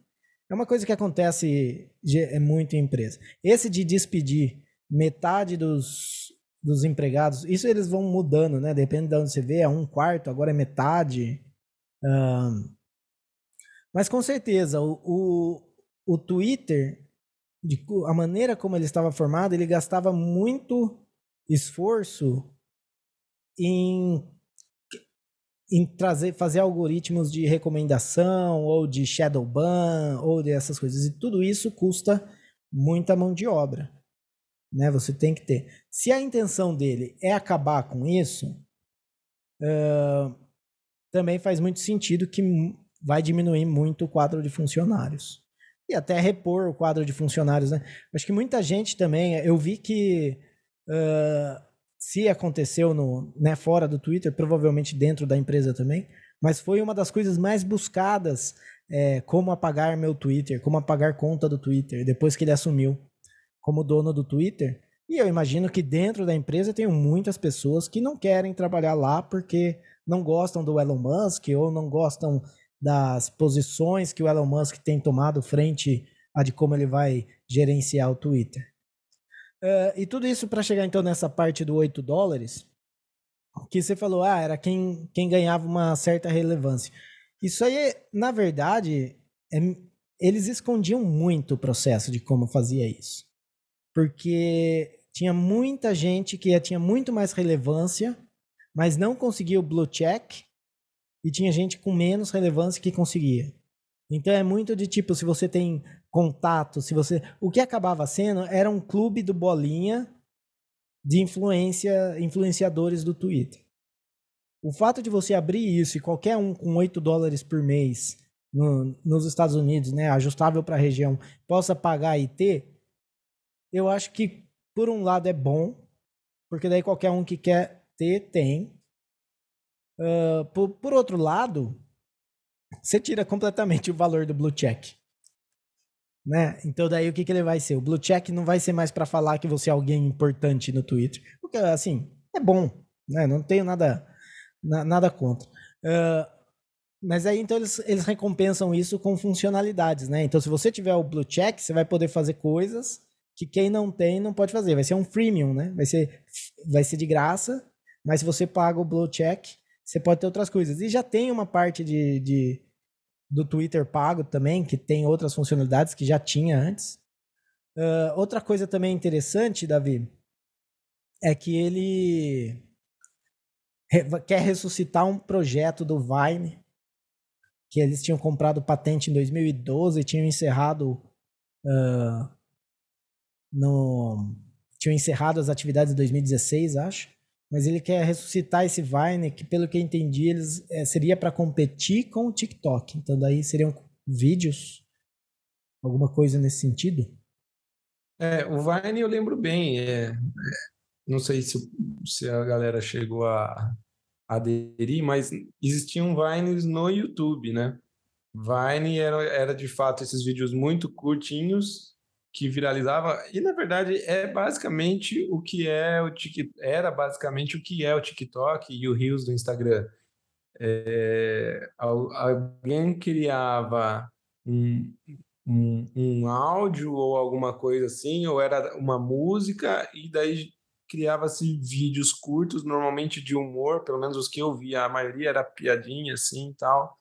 é uma coisa que acontece é muito em empresa. Esse de despedir metade dos, dos empregados, isso eles vão mudando, né? Depende de onde você vê, é um quarto, agora é metade. Um, mas com certeza, o, o, o Twitter, de, a maneira como ele estava formado, ele gastava muito esforço em em trazer, fazer algoritmos de recomendação ou de shadow ban ou dessas coisas. E tudo isso custa muita mão de obra. Né? Você tem que ter. Se a intenção dele é acabar com isso, uh, também faz muito sentido que vai diminuir muito o quadro de funcionários. E até repor o quadro de funcionários. Né? Acho que muita gente também. Eu vi que. Uh, se aconteceu no, né, fora do Twitter, provavelmente dentro da empresa também, mas foi uma das coisas mais buscadas, é, como apagar meu Twitter, como apagar conta do Twitter, depois que ele assumiu como dono do Twitter. E eu imagino que dentro da empresa tem muitas pessoas que não querem trabalhar lá porque não gostam do Elon Musk ou não gostam das posições que o Elon Musk tem tomado frente a de como ele vai gerenciar o Twitter. Uh, e tudo isso para chegar então nessa parte do 8 dólares, que você falou, ah, era quem, quem ganhava uma certa relevância. Isso aí, na verdade, é, eles escondiam muito o processo de como fazia isso. Porque tinha muita gente que tinha muito mais relevância, mas não conseguia o blue check, e tinha gente com menos relevância que conseguia. Então é muito de tipo, se você tem contato, se você. O que acabava sendo era um clube do bolinha de influência, influenciadores do Twitter. O fato de você abrir isso e qualquer um com 8 dólares por mês no, nos Estados Unidos, né, ajustável para a região, possa pagar e ter, eu acho que por um lado é bom, porque daí qualquer um que quer ter, tem. Uh, por, por outro lado, você tira completamente o valor do blue check. Né? Então daí o que, que ele vai ser? O blue check não vai ser mais para falar que você é alguém importante no Twitter. Porque assim, é bom, né? Não tenho nada na, nada contra. Uh, mas aí então eles, eles recompensam isso com funcionalidades, né? Então se você tiver o blue check, você vai poder fazer coisas que quem não tem não pode fazer. Vai ser um freemium, né? Vai ser, vai ser de graça, mas se você paga o blue check, você pode ter outras coisas. E já tem uma parte de, de do Twitter pago também, que tem outras funcionalidades que já tinha antes. Uh, outra coisa também interessante, Davi, é que ele quer ressuscitar um projeto do Vine, que eles tinham comprado patente em 2012 e tinham encerrado uh, no tinham encerrado as atividades em 2016, acho mas ele quer ressuscitar esse Vine, que pelo que eu entendi, eles, é, seria para competir com o TikTok. Então daí seriam vídeos, alguma coisa nesse sentido? É, o Vine eu lembro bem. É, não sei se, se a galera chegou a, aderir, mas existiam Vines no YouTube, né? Vine era, era de fato esses vídeos muito curtinhos que viralizava e na verdade é basicamente o que é o TikTok, era basicamente o que é o TikTok e o Reels do Instagram. É, alguém criava um, um, um áudio ou alguma coisa assim, ou era uma música, e daí criava-se vídeos curtos, normalmente de humor, pelo menos os que eu via, a maioria era piadinha assim e tal.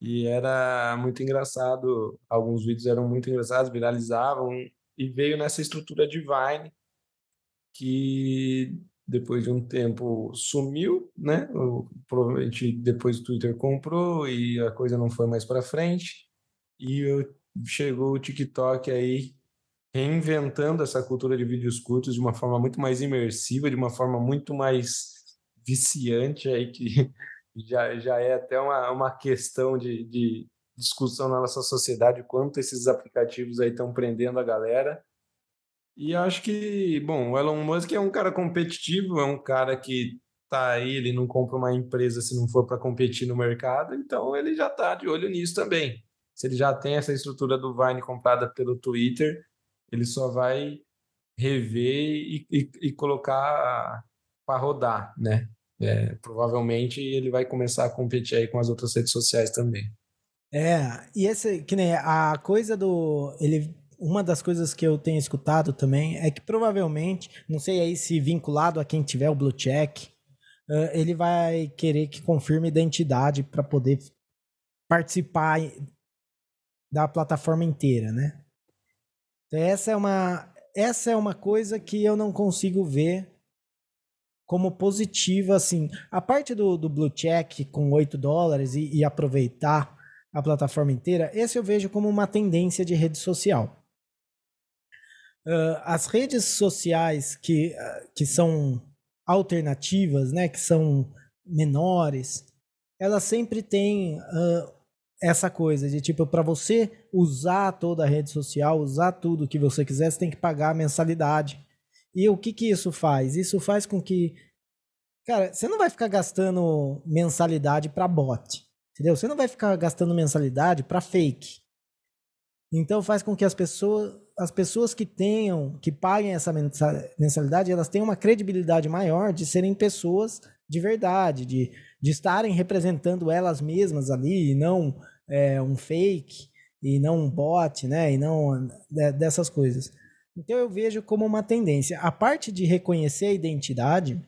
E era muito engraçado, alguns vídeos eram muito engraçados, viralizavam, e veio nessa estrutura de Vine, que depois de um tempo sumiu, né? Provavelmente depois o Twitter comprou e a coisa não foi mais para frente. E chegou o TikTok aí reinventando essa cultura de vídeos curtos de uma forma muito mais imersiva, de uma forma muito mais viciante aí que já, já é até uma, uma questão de, de discussão na nossa sociedade quanto esses aplicativos aí estão prendendo a galera. E acho que, bom, o Elon Musk é um cara competitivo, é um cara que tá aí, ele não compra uma empresa se não for para competir no mercado, então ele já tá de olho nisso também. Se ele já tem essa estrutura do Vine comprada pelo Twitter, ele só vai rever e, e, e colocar para rodar, né? É, provavelmente ele vai começar a competir aí com as outras redes sociais também. É, e esse, que nem a coisa do. Ele, uma das coisas que eu tenho escutado também é que provavelmente, não sei aí se vinculado a quem tiver o Blue Check, ele vai querer que confirme identidade para poder participar da plataforma inteira, né? Então essa é uma essa é uma coisa que eu não consigo ver como positiva, assim. A parte do, do Blue Check com 8 dólares e, e, aproveitar a plataforma inteira, esse eu vejo como uma tendência de rede social. Uh, as redes sociais que, uh, que são alternativas, né, que são menores, elas sempre têm uh, essa coisa de tipo, para você usar toda a rede social, usar tudo que você quiser, você tem que pagar a mensalidade. E o que que isso faz? Isso faz com que, cara, você não vai ficar gastando mensalidade para bot, entendeu? Você não vai ficar gastando mensalidade para fake. Então faz com que as pessoas, as pessoas que tenham, que paguem essa mensalidade, elas tenham uma credibilidade maior de serem pessoas de verdade, de, de estarem representando elas mesmas ali, e não é, um fake, e não um bot, né? E não é, dessas coisas. Então eu vejo como uma tendência. A parte de reconhecer a identidade,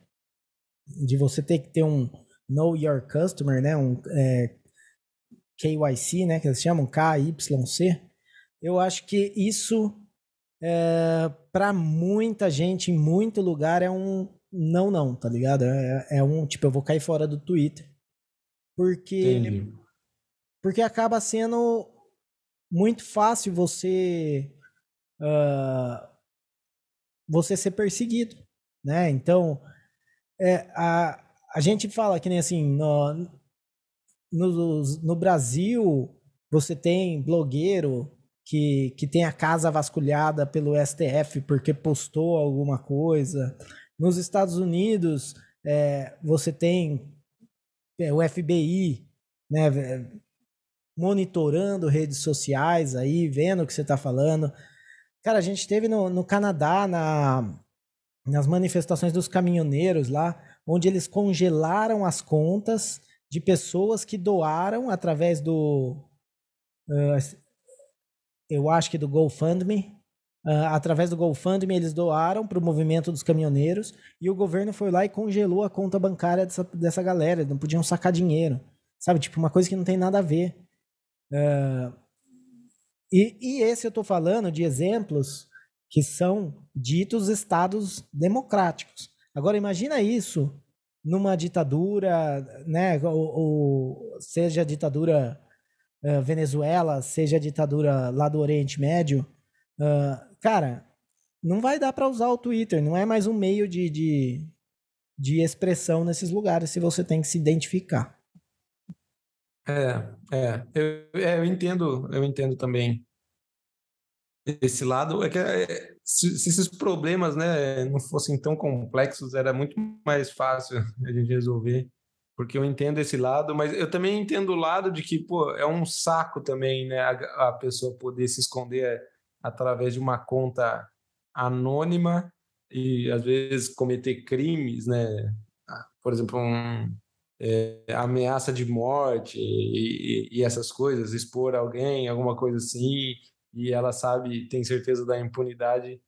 de você ter que ter um Know Your Customer, né? Um é, KYC, né? Que eles chamam KYC. Eu acho que isso é, para muita gente em muito lugar é um não, não, tá ligado? É, é um, tipo, eu vou cair fora do Twitter. Porque. Entendi. Porque acaba sendo muito fácil você. Uh, você ser perseguido, né? Então, é, a, a gente fala que nem assim, no, no, no Brasil, você tem blogueiro que, que tem a casa vasculhada pelo STF porque postou alguma coisa. Nos Estados Unidos, é, você tem é, o FBI, né, monitorando redes sociais aí, vendo o que você está falando. Cara, a gente teve no, no Canadá, na, nas manifestações dos caminhoneiros lá, onde eles congelaram as contas de pessoas que doaram através do. Uh, eu acho que do GoFundMe, Uh, através do GoFundMe, eles doaram para o movimento dos caminhoneiros e o governo foi lá e congelou a conta bancária dessa, dessa galera. Não podiam sacar dinheiro. Sabe? Tipo, uma coisa que não tem nada a ver. Uh, e, e esse eu estou falando de exemplos que são ditos estados democráticos. Agora, imagina isso numa ditadura, né? Ou, ou seja ditadura uh, Venezuela, seja ditadura lá do Oriente Médio. Uh, cara, não vai dar para usar o Twitter, não é mais um meio de, de, de expressão nesses lugares se você tem que se identificar. É, é, eu, é, eu entendo, eu entendo também esse lado. É que é, se, se, esses problemas, né, não fossem tão complexos, era muito mais fácil a gente resolver. porque eu entendo esse lado, mas eu também entendo o lado de que, pô, é um saco também, né, a, a pessoa poder se esconder através de uma conta anônima e às vezes cometer crimes, né? Por exemplo, um, é, ameaça de morte e, e, essas coisas, expor alguém, alguma coisa assim, e ela sabe, tem certeza da impunidade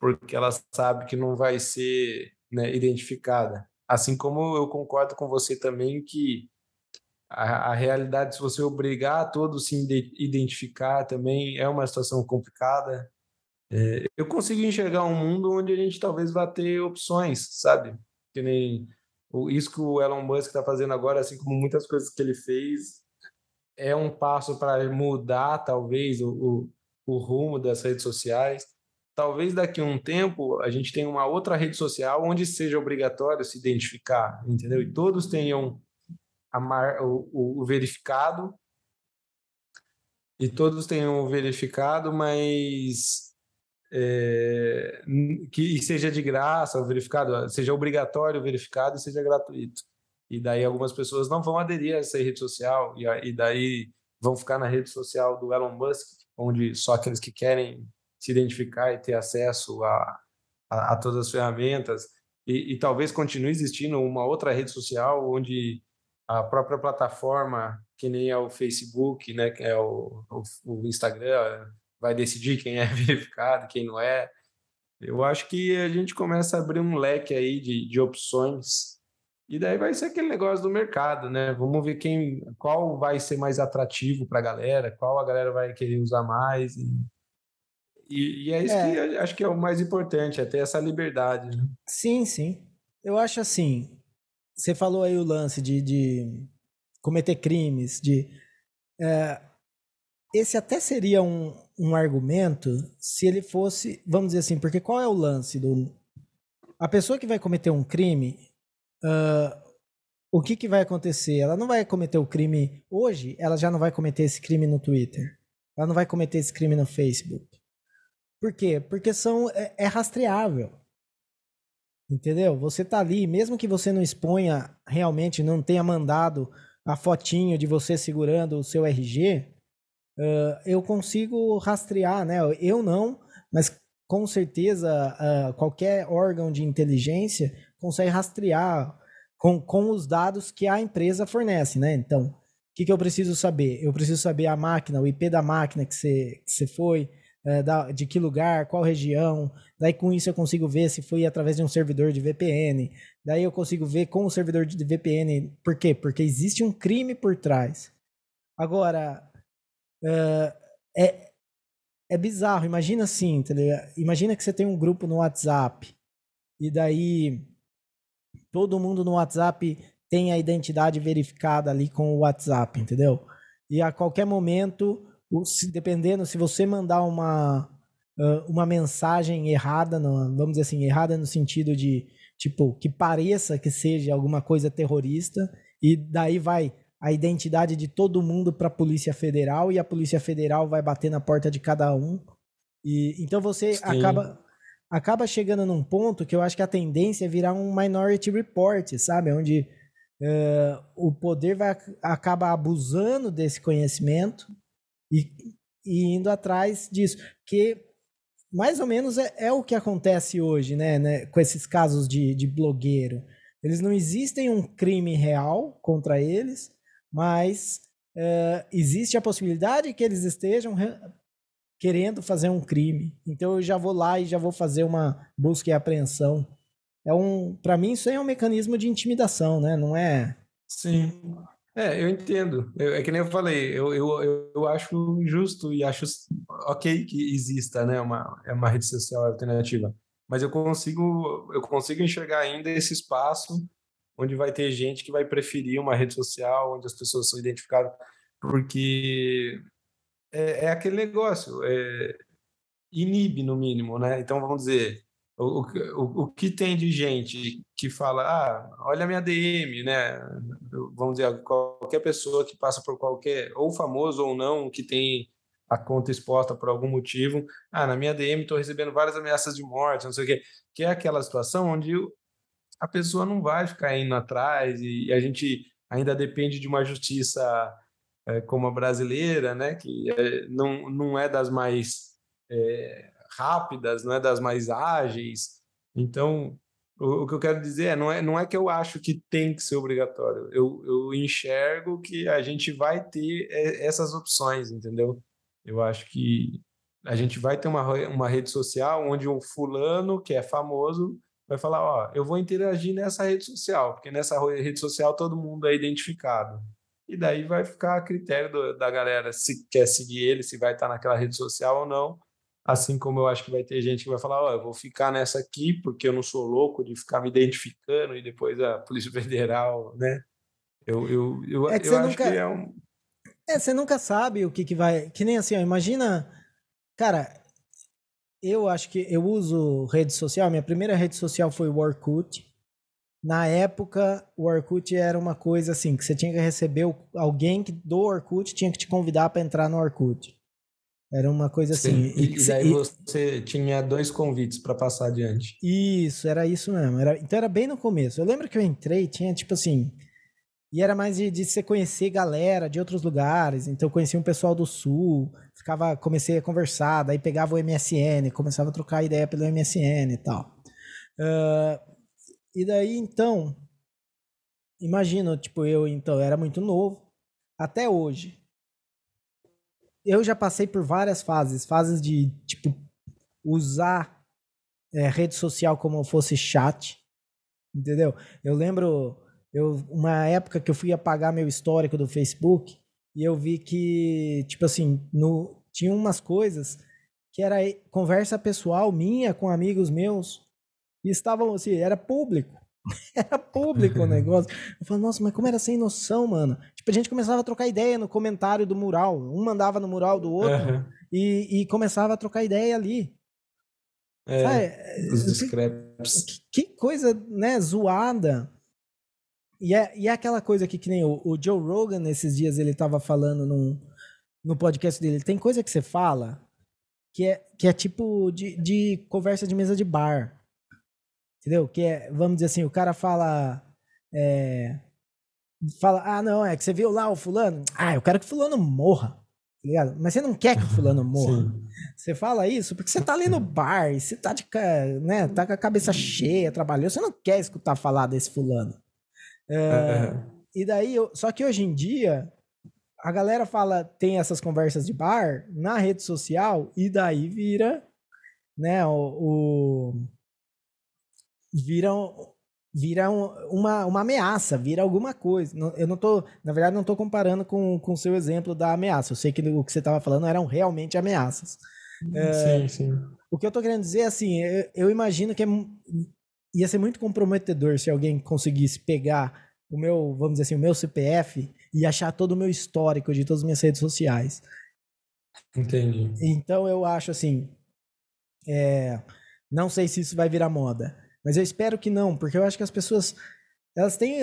porque ela sabe que não vai ser né, identificada. Assim como eu concordo com você também que a, a realidade, se você obrigar todos a se identificar também, é uma situação complicada. É, eu consigo enxergar um mundo onde a gente talvez vá ter opções, sabe? Que nem isso que o Elon Musk está fazendo agora, assim como muitas coisas que ele fez, é um passo para mudar, talvez, o, o, o rumo das redes sociais talvez daqui a um tempo a gente tenha uma outra rede social onde seja obrigatório se identificar, entendeu? E todos tenham mar, o, o, verificado e todos tenham o verificado, mas é, que seja de graça o verificado, seja obrigatório o verificado e seja gratuito. E daí algumas pessoas não vão aderir a essa rede social e, e daí vão ficar na rede social do Elon Musk, onde só aqueles que querem se identificar e ter acesso a, a, a todas as ferramentas. E, e, talvez continue existindo uma outra rede social onde a própria plataforma, que nem é o Facebook, né, que é o, o, o Instagram, vai decidir quem é verificado, quem não é. Eu acho que a gente começa a abrir um leque aí de, de opções e daí vai ser aquele negócio do mercado, né? Vamos ver quem, qual vai ser mais atrativo para a galera, qual a galera vai querer usar mais. E e, e é isso é. que acho que é o mais importante, é ter essa liberdade. Né? Sim, sim. Eu acho assim. Você falou aí o lance de, de cometer crimes, de. É, esse até seria um, um argumento se ele fosse, vamos dizer assim, porque qual é o lance do. A pessoa que vai cometer um crime, uh, o que, que vai acontecer? Ela não vai cometer o crime hoje, ela já não vai cometer esse crime no Twitter. Ela não vai cometer esse crime no Facebook. Por quê? Porque são, é, é rastreável. Entendeu? Você tá ali, mesmo que você não exponha realmente, não tenha mandado a fotinho de você segurando o seu RG, uh, eu consigo rastrear, né? Eu não, mas com certeza uh, qualquer órgão de inteligência consegue rastrear com, com os dados que a empresa fornece, né? Então, o que, que eu preciso saber? Eu preciso saber a máquina, o IP da máquina que você, que você foi, é, da, de que lugar, qual região. Daí com isso eu consigo ver se foi através de um servidor de VPN. Daí eu consigo ver com o servidor de VPN. Por quê? Porque existe um crime por trás. Agora, é, é bizarro. Imagina assim, entendeu? Imagina que você tem um grupo no WhatsApp e daí todo mundo no WhatsApp tem a identidade verificada ali com o WhatsApp, entendeu? E a qualquer momento dependendo, se você mandar uma, uma mensagem errada, vamos dizer assim, errada no sentido de, tipo, que pareça que seja alguma coisa terrorista, e daí vai a identidade de todo mundo para a Polícia Federal, e a Polícia Federal vai bater na porta de cada um. E, então você acaba acaba chegando num ponto que eu acho que a tendência é virar um Minority Report, sabe? Onde uh, o poder vai acaba abusando desse conhecimento e, e indo atrás disso. Que mais ou menos é, é o que acontece hoje, né, né, com esses casos de, de blogueiro. Eles não existem um crime real contra eles, mas uh, existe a possibilidade que eles estejam querendo fazer um crime. Então eu já vou lá e já vou fazer uma busca e apreensão. É um, para mim isso é um mecanismo de intimidação, né? Não é? Sim. É, eu entendo. Eu, é que nem eu falei, eu, eu, eu acho justo e acho ok que exista, né, uma, é uma rede social alternativa. Mas eu consigo, eu consigo enxergar ainda esse espaço onde vai ter gente que vai preferir uma rede social, onde as pessoas são identificadas, porque é, é aquele negócio, é, inibe no mínimo, né? Então vamos dizer, o, o, o que tem de gente que fala, ah, olha a minha DM, né? Vamos dizer, qualquer pessoa que passa por qualquer, ou famoso ou não, que tem a conta exposta por algum motivo, ah, na minha DM estou recebendo várias ameaças de morte, não sei o quê, que é aquela situação onde a pessoa não vai ficar indo atrás e a gente ainda depende de uma justiça é, como a brasileira, né, que é, não, não é das mais é, rápidas, não é das mais ágeis. Então, o, o, que eu quero dizer é não, é, não é que eu acho que tem que ser obrigatório, eu, eu enxergo que a gente vai ter essas opções, entendeu? Eu acho que a gente vai ter uma, uma rede social onde um fulano que é famoso vai falar, ó, eu vou interagir nessa rede social, porque nessa rede social todo mundo é identificado. E daí vai ficar a critério do, da galera se quer seguir ele, se vai estar naquela rede social ou não. Assim como eu acho que vai ter gente que vai falar, ó, eu vou ficar nessa aqui porque eu não sou louco de ficar me identificando e depois a Polícia Federal, né? Eu, eu, eu, é eu acho nunca... que é um... É, você nunca sabe o que, que vai... Que nem assim, ó, imagina... Cara, eu acho que eu uso rede social. Minha primeira rede social foi o Orkut. Na época, o Orkut era uma coisa assim, que você tinha que receber alguém do Orkut tinha que te convidar para entrar no Orkut. Era uma coisa assim. Sim, e, e daí e, você tinha dois convites para passar adiante. Isso, era isso mesmo. Era, então era bem no começo. Eu lembro que eu entrei, tinha tipo assim. E era mais de, de você conhecer galera de outros lugares. Então eu conhecia um pessoal do sul, ficava, comecei a conversar, daí pegava o MSN, começava a trocar ideia pelo MSN e tal. Uh, e daí, então, imagina, tipo, eu então era muito novo, até hoje. Eu já passei por várias fases, fases de, tipo, usar é, rede social como fosse chat, entendeu? Eu lembro, eu, uma época que eu fui apagar meu histórico do Facebook e eu vi que, tipo assim, no, tinha umas coisas que era conversa pessoal minha com amigos meus e estavam assim, era público. Era público o negócio. Eu falei, nossa, mas como era sem noção, mano. Tipo, a gente começava a trocar ideia no comentário do mural. Um mandava no mural do outro uhum. e, e começava a trocar ideia ali. É, Sabe? Os discretos. Que, que, coisa, né, zoada. E é, e é aquela coisa que, que nem o, o Joe Rogan, nesses dias, ele tava falando num, no podcast dele. Tem coisa que você fala que é, que é tipo de, de conversa de mesa de bar. Entendeu? Que é, vamos dizer assim, o cara fala. É, fala, ah, não, é que você viu lá o fulano. Ah, eu quero que o fulano morra. Tá ligado? Mas você não quer que o fulano morra. Sim. Você fala isso porque você tá ali no bar e você tá, de, né, tá com a cabeça cheia, trabalhou, você não quer escutar falar desse fulano. É, e daí, eu, só que hoje em dia, a galera fala, tem essas conversas de bar na rede social e daí vira, né, o, o viram viram uma, uma ameaça, vira alguma coisa. Eu não tô, na verdade, não tô comparando com o seu exemplo da ameaça. Eu sei que o que você estava falando eram realmente ameaças. Sim, é, sim. O que eu tô querendo dizer, assim, eu, eu imagino que é, ia ser muito comprometedor se alguém conseguisse pegar o meu, vamos dizer assim, o meu CPF e achar todo o meu histórico de todas as minhas redes sociais. Entendi. Então eu acho assim, é, não sei se isso vai virar moda. Mas eu espero que não, porque eu acho que as pessoas elas têm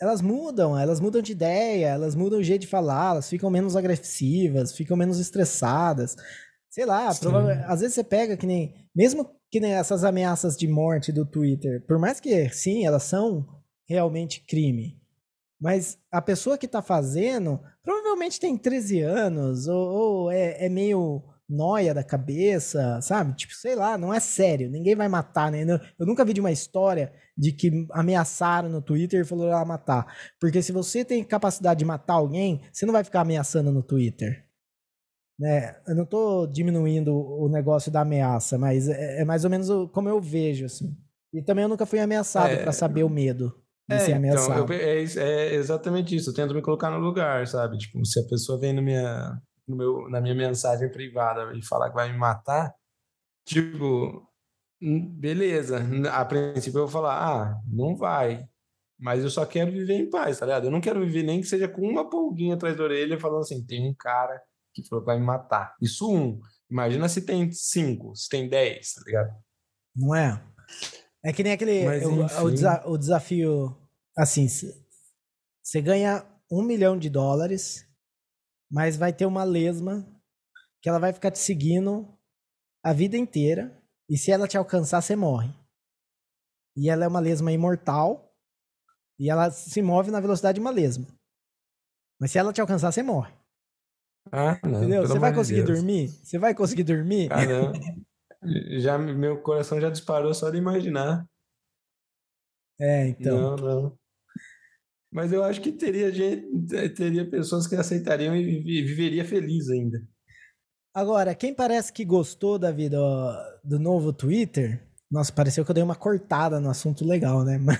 elas mudam, elas mudam de ideia, elas mudam o jeito de falar, elas ficam menos agressivas, ficam menos estressadas. Sei lá, às vezes você pega que nem mesmo que nem essas ameaças de morte do Twitter, por mais que sim, elas são realmente crime. Mas a pessoa que tá fazendo provavelmente tem 13 anos, ou, ou é, é meio noia da cabeça, sabe? Tipo, sei lá, não é sério, ninguém vai matar, né? Eu nunca vi de uma história de que ameaçaram no Twitter e falou ah, matar. Porque se você tem capacidade de matar alguém, você não vai ficar ameaçando no Twitter. Né? Eu não tô diminuindo o negócio da ameaça, mas é, é mais ou menos como eu vejo, assim. E também eu nunca fui ameaçado é, para saber o medo de é, ser ameaçado. Então, eu, é, é, exatamente isso. Eu tento me colocar no lugar, sabe? Tipo, se a pessoa vem no minha, no meu, na minha mensagem privada e falar que vai me matar, tipo, hum, beleza. A princípio eu vou falar, ah, não vai. Mas eu só quero viver em paz, tá ligado? Eu não quero viver nem que seja com uma pulguinha atrás da orelha falando assim, tem um cara que falou que vai me matar. Isso um. Imagina se tem cinco, se tem dez, tá ligado? Não é? É que nem aquele. Mas, o, o, o desafio. Assim, você ganha um milhão de dólares mas vai ter uma lesma que ela vai ficar te seguindo a vida inteira. E se ela te alcançar, você morre. E ela é uma lesma imortal. E ela se move na velocidade de uma lesma. Mas se ela te alcançar, você morre. Ah, não. Entendeu? Você vai conseguir Deus. dormir? Você vai conseguir dormir? Caramba. Já, meu coração já disparou só de imaginar. É, então. Não, não. Mas eu acho que teria gente, teria pessoas que aceitariam e vive- viveria feliz ainda. Agora, quem parece que gostou da vida do novo Twitter, nossa, pareceu que eu dei uma cortada no assunto legal, né? Mas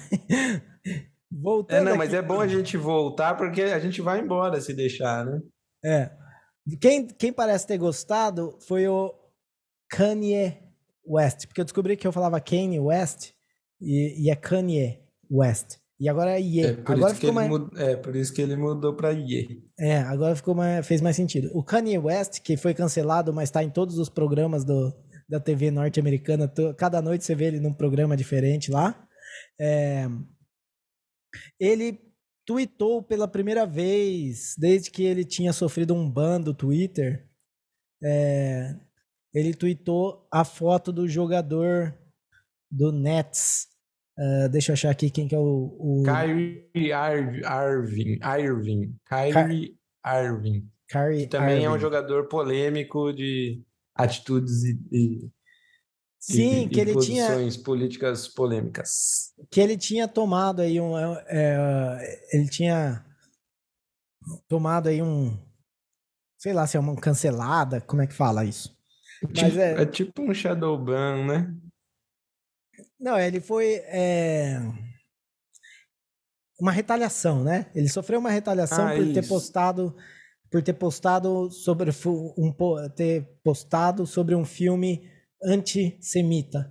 voltando É, não, aqui- mas é bom a gente voltar porque a gente vai embora se deixar, né? É. Quem, quem parece ter gostado foi o Kanye West, porque eu descobri que eu falava Kanye West e, e é Kanye West. E agora é Ye. É por, agora ficou mais, é por isso que ele mudou para IE. é, agora ficou mais, fez mais sentido. O Kanye West, que foi cancelado, mas está em todos os programas do, da TV norte-americana, cada noite você vê ele num programa diferente lá. É, ele tweetou pela primeira vez, desde que ele tinha sofrido um ban do Twitter. é, ele tweetou a foto do jogador do Nets. Ah, deixa eu achar aqui quem que é o. o Kyrie Irving, Irving, Kyrie Irving, Kyrie que também é um jogador polêmico de atitudes e, e- Sim, e- que e ele tinha, políticas polêmicas. que ele tinha tomado aí um, é, é, ele tinha tomado aí um, sei lá se é uma cancelada, como é que fala isso? Tipo- é- é tipo um shadow ban, né? Não, ele foi é, uma retaliação, né? Ele sofreu uma retaliação Ah, por ter isso. postado por ter postado sobre um ter postado sobre um filme antissemita.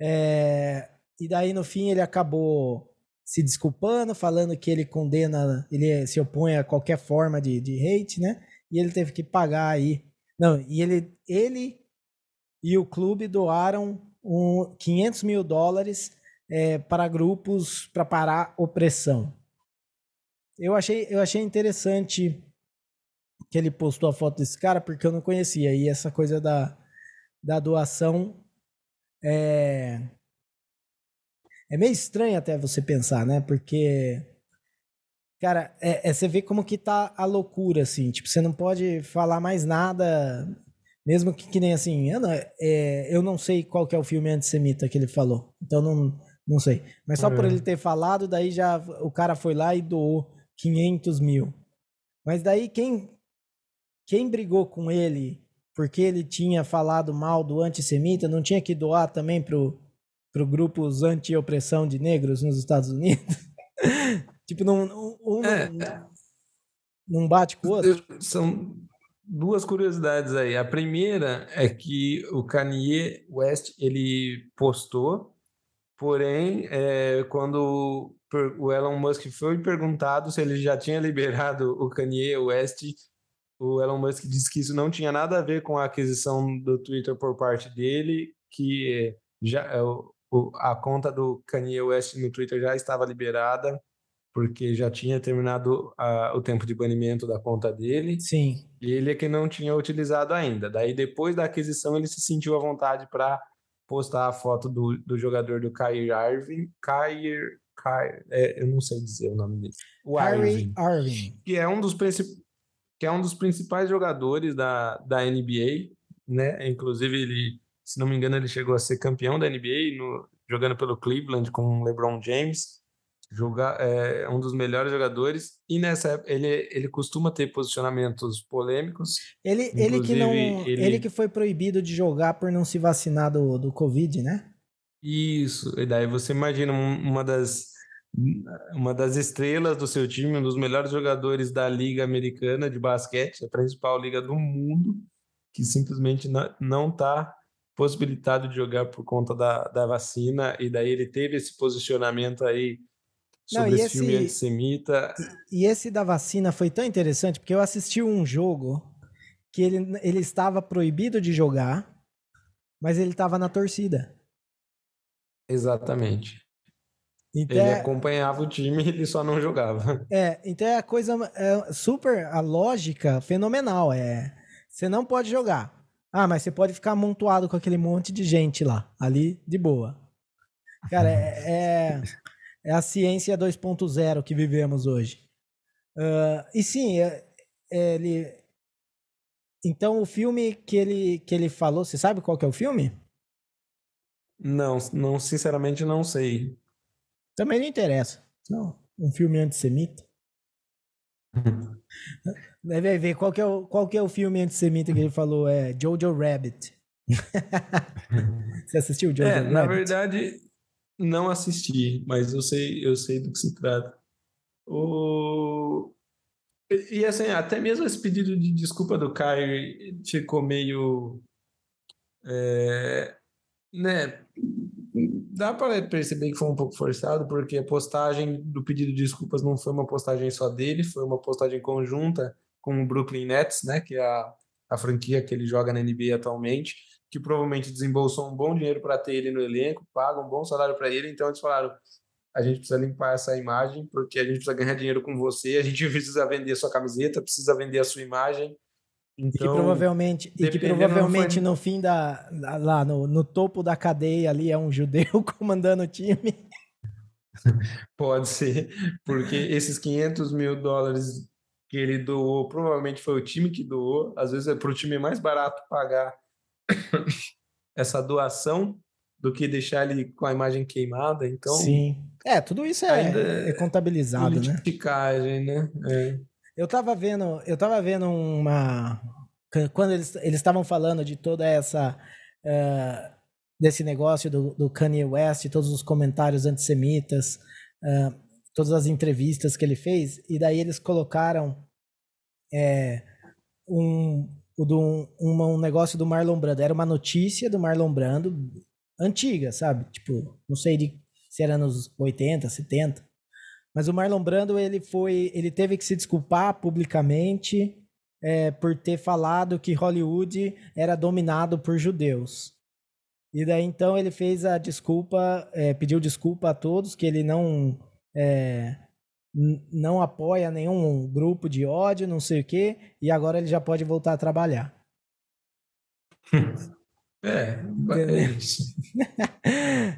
É, e daí no fim ele acabou se desculpando, falando que ele condena, ele se opõe a qualquer forma de, de hate, né? E ele teve que pagar aí. Não, e ele, ele e o clube doaram um, 500 mil dólares é, para grupos para parar opressão. Eu achei, eu achei interessante que ele postou a foto desse cara porque eu não conhecia. E essa coisa da, da doação é, é meio estranho até você pensar, né? Porque, cara, é, é- você vê como que tá a loucura, assim. Tipo, você não pode falar mais nada, mesmo que, que nem assim. Eu não, é, eu não sei qual que é o filme antissemita que ele falou. Então não, não sei. Mas só por É. ele ter falado, daí já o cara foi lá e doou 500 mil. Mas daí quem, quem brigou com ele porque ele tinha falado mal do antissemita não tinha que doar também pro, pro grupos anti-opressão de negros nos Estados Unidos? tipo, não, um, É. não, bate com o outro? São duas curiosidades aí. A primeira é que o Kanye West ele postou, porém, é, quando o Elon Musk foi perguntado se ele já tinha liberado o Kanye West, o Elon Musk disse que isso não tinha nada a ver com a aquisição do Twitter por parte dele, que já é, o- o- a conta do Kanye West no Twitter já estava liberada porque já tinha terminado a- o tempo de banimento da conta dele Sim. e ele é que não tinha utilizado ainda. Daí, depois da aquisição, ele se sentiu à vontade para postar a foto do, do jogador do Kyrie Irving. Kyrie, Kyrie é, eu não sei dizer o nome dele. O Kyrie Irving, Irving. que é um dos principais que é um dos principais jogadores da, da NBA, né? Inclusive ele, se não me engano, ele chegou a ser campeão da NBA no, jogando pelo Cleveland com o LeBron James. Jogar, é um dos melhores jogadores e nessa época ele, ele costuma ter posicionamentos polêmicos. Ele, ele que não. Ele... ele- que foi proibido de jogar por não se vacinar do, do Covid, né? Isso, e daí você imagina um- uma das uma das estrelas do seu time, um dos melhores jogadores da Liga Americana de basquete, a principal liga do mundo, que simplesmente não está possibilitado de jogar por conta da, da vacina, e daí ele teve esse posicionamento aí Não, sobre e esse filme esse- antissemita. E esse da vacina foi tão interessante porque eu assisti um jogo que ele, ele estava proibido de jogar, mas ele estava na torcida. Exatamente. Então, Ele é, acompanhava o time, ele só não jogava. é, então é a coisa é super a lógica fenomenal. É, você não pode jogar. Ah, mas você pode ficar amontoado com aquele monte de gente lá, ali de boa. Cara, é, é, é a ciência 2.0 que vivemos hoje. Uh, e sim, é, é, ele. Então o filme que ele, que ele falou, você sabe qual que é o filme? Não, não, sinceramente não sei. Também não interessa. Não, um filme antissemita. Deve ver qual que, é o, qual que é o filme antissemita que ele falou. É Jojo Rabbit. Você assistiu Jojo é, Rabbit? Na verdade, não assisti, mas eu sei, eu sei do que se trata. O... E, assim, até mesmo esse pedido de desculpa do Kai ficou meio. É, né? Dá para perceber que foi um pouco forçado, porque a postagem do pedido de desculpas não foi uma postagem só dele, foi uma postagem conjunta com o Brooklyn Nets, né? Que é a, a franquia que ele joga na NBA atualmente que provavelmente desembolsou um bom dinheiro para ter ele no elenco, paga um bom salário para ele, então eles falaram: a gente precisa limpar essa imagem, porque a gente precisa ganhar dinheiro com você, a gente precisa vender sua camiseta, precisa vender a sua imagem. Então, e que então, provavelmente, e que provavelmente foi... no fim da. lá no, no topo da cadeia ali é um judeu comandando o time. Pode ser, porque esses 500 mil dólares que ele doou, provavelmente foi o time que doou. Às vezes é para o time mais barato pagar essa doação do que deixar ele com a imagem queimada. Então, sim, é tudo isso é, é contabilizado, né? né? É. Eu tava vendo, eu tava vendo uma quando eles eles estavam falando de toda essa uh, desse negócio do, do Kanye West, todos os comentários antissemitas, uh, todas as entrevistas que ele fez, e daí eles colocaram é, um, um, um negócio do Marlon Brando. Era uma notícia do Marlon Brando antiga, sabe? Tipo, não sei de, se era nos 80, 70. Mas o Marlon Brando, ele foi. Ele teve que se desculpar publicamente é, por ter falado que Hollywood era dominado por judeus. E daí então ele fez a desculpa, é, pediu desculpa a todos, que ele não. É, não apoia nenhum grupo de ódio, não sei o quê, e agora ele já pode voltar a trabalhar. É, é isso.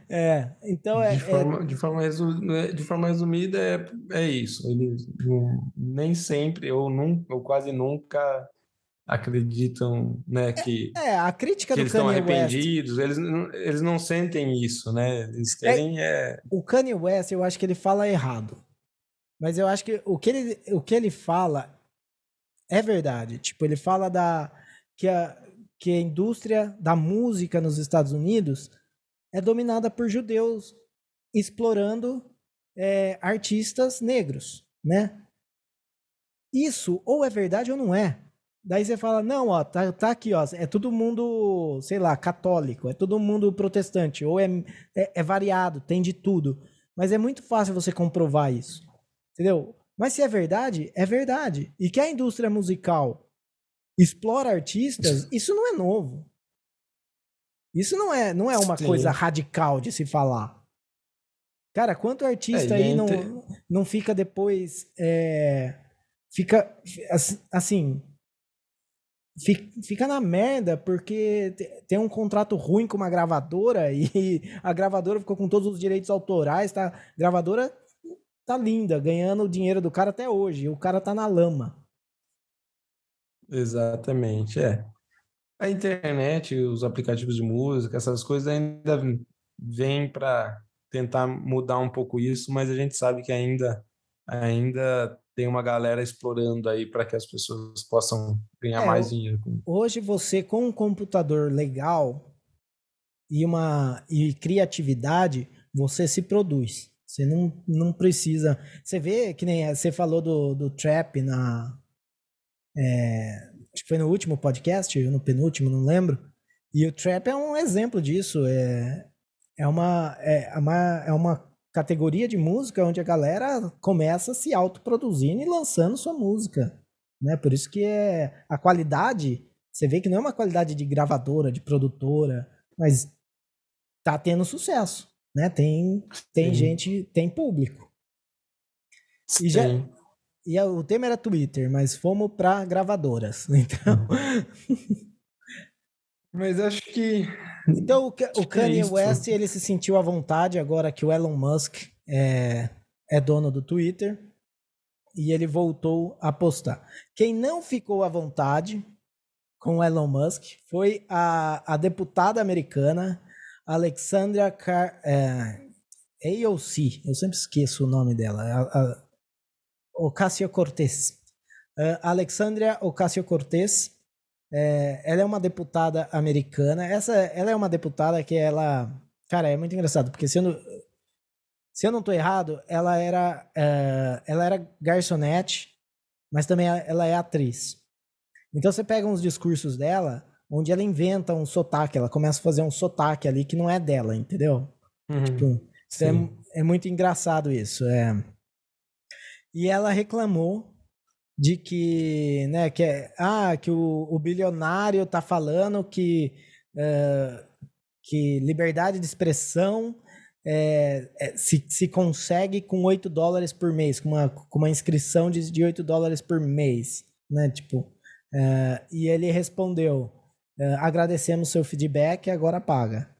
é, então é. De é forma, é... De forma, resumida, de forma resumida, é, é isso. Eles nem sempre, ou, nunca, ou quase nunca, acreditam né, que, é, é a crítica que do eles Kanye estão arrependidos, West. eles, eles não sentem isso, né? Eles é, querem é, O Kanye West, eu acho que ele fala errado. Mas eu acho que o que ele, o que ele fala é verdade. Tipo, ele fala da que a, que a indústria da música nos Estados Unidos é dominada por judeus explorando é, artistas negros, né? Isso ou é verdade ou não é. Daí você fala, não, ó, tá, tá aqui, ó, é todo mundo, sei lá, católico, é todo mundo protestante, ou é, é, é variado, tem de tudo. Mas é muito fácil você comprovar isso. Entendeu? Mas se é verdade, é verdade. E que a indústria musical explora artistas, isso não é novo. Isso não é, não é uma Sim. coisa radical de se falar. Cara, quanto artista é, aí não, não fica depois. É, fica. Assim. Fica na merda porque tem um contrato ruim com uma gravadora e a gravadora ficou com todos os direitos autorais, tá? A gravadora tá linda, ganhando o dinheiro do cara até hoje. o cara tá na lama. Exatamente, é. A internet, os aplicativos de música, essas coisas ainda vêm para tentar mudar um pouco isso, mas a gente sabe que ainda ainda tem uma galera explorando aí para que as pessoas possam ganhar é, mais dinheiro. Hoje você com um computador legal e uma e criatividade, você se produz. Você não, não precisa. Você vê que nem você falou do, do trap na. É, acho que foi no último podcast, ou no penúltimo, não lembro. E o trap é um exemplo disso. É, é, uma, é, uma, é uma categoria de música onde a galera começa se autoproduzindo e lançando sua música. Né? Por isso que é, a qualidade, você vê que não é uma qualidade de gravadora, de produtora, mas tá tendo sucesso né? Tem, tem gente, tem público. E, já, e o tema era Twitter, mas fomos para gravadoras. Então. mas acho que. Então o, o Kanye é West ele se sentiu à vontade agora que o Elon Musk é, é dono do Twitter e ele voltou a postar. Quem não ficou à vontade com o Elon Musk foi a, a deputada americana Alexandria Car é, AOC, eu sempre esqueço o nome dela, a, Ocasio-Cortez. Uh, Alexandria Ocasio-Cortez, é, ela é uma deputada americana. Essa, ela é uma deputada que ela, cara, é muito engraçado porque se eu não, se eu não tô errado, ela era, uh, ela era garçonete, mas também ela é atriz. Então você pega uns discursos dela, onde ela inventa um sotaque, ela começa a fazer um sotaque ali que não é dela, entendeu? Uhum, tipo, é, é, muito engraçado isso. É. E ela reclamou de que, né, que, é, ah, que o, o bilionário tá falando que, uh, que liberdade de expressão é, é, se, se consegue com 8 dólares por mês, com uma, com uma inscrição de, de 8 dólares por mês, né, tipo, Uh, e ele respondeu: uh, agradecemos seu feedback, agora paga.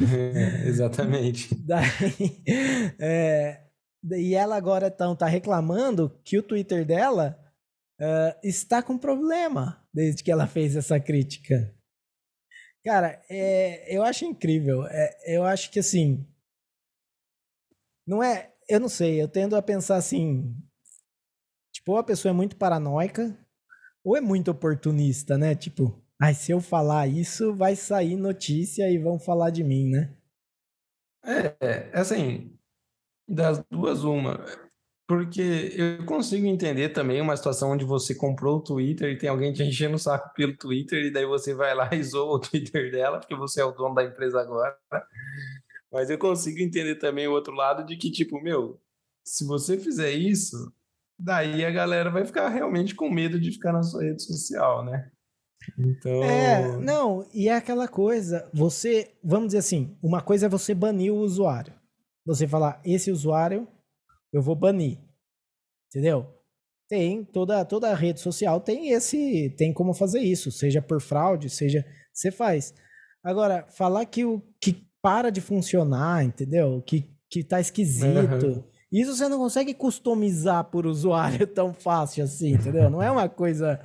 É, exatamente. Daí, é, e ela agora então tá reclamando que o Twitter dela uh, está com problema desde que ela fez essa crítica. Cara, é, eu acho incrível. É, eu acho que assim. Não é. Eu não sei, eu tendo a pensar assim. Tipo, ou a pessoa é muito paranoica, ou é muito oportunista, né? Tipo, ai, se eu falar isso, vai sair notícia e vão falar de mim, né? É, assim, das duas, uma. Porque eu consigo entender também uma situação onde você comprou o Twitter e tem alguém te enchendo o saco pelo Twitter e daí você vai lá e zoa o Twitter dela, porque você é o dono da empresa agora. Mas eu consigo entender também o outro lado de que, tipo, meu, se você fizer isso, daí a galera vai ficar realmente com medo de ficar na sua rede social, né? Então. É, não, e é aquela coisa, você, vamos dizer assim, uma coisa é você banir o usuário. Você falar, esse usuário eu vou banir. Entendeu? Tem, toda, toda rede social tem esse, tem como fazer isso, seja por fraude, seja, você faz. Agora, falar que o que para de funcionar, entendeu? Que, que tá esquisito. Uhum isso você não consegue customizar por usuário tão fácil assim, entendeu? Não é uma coisa.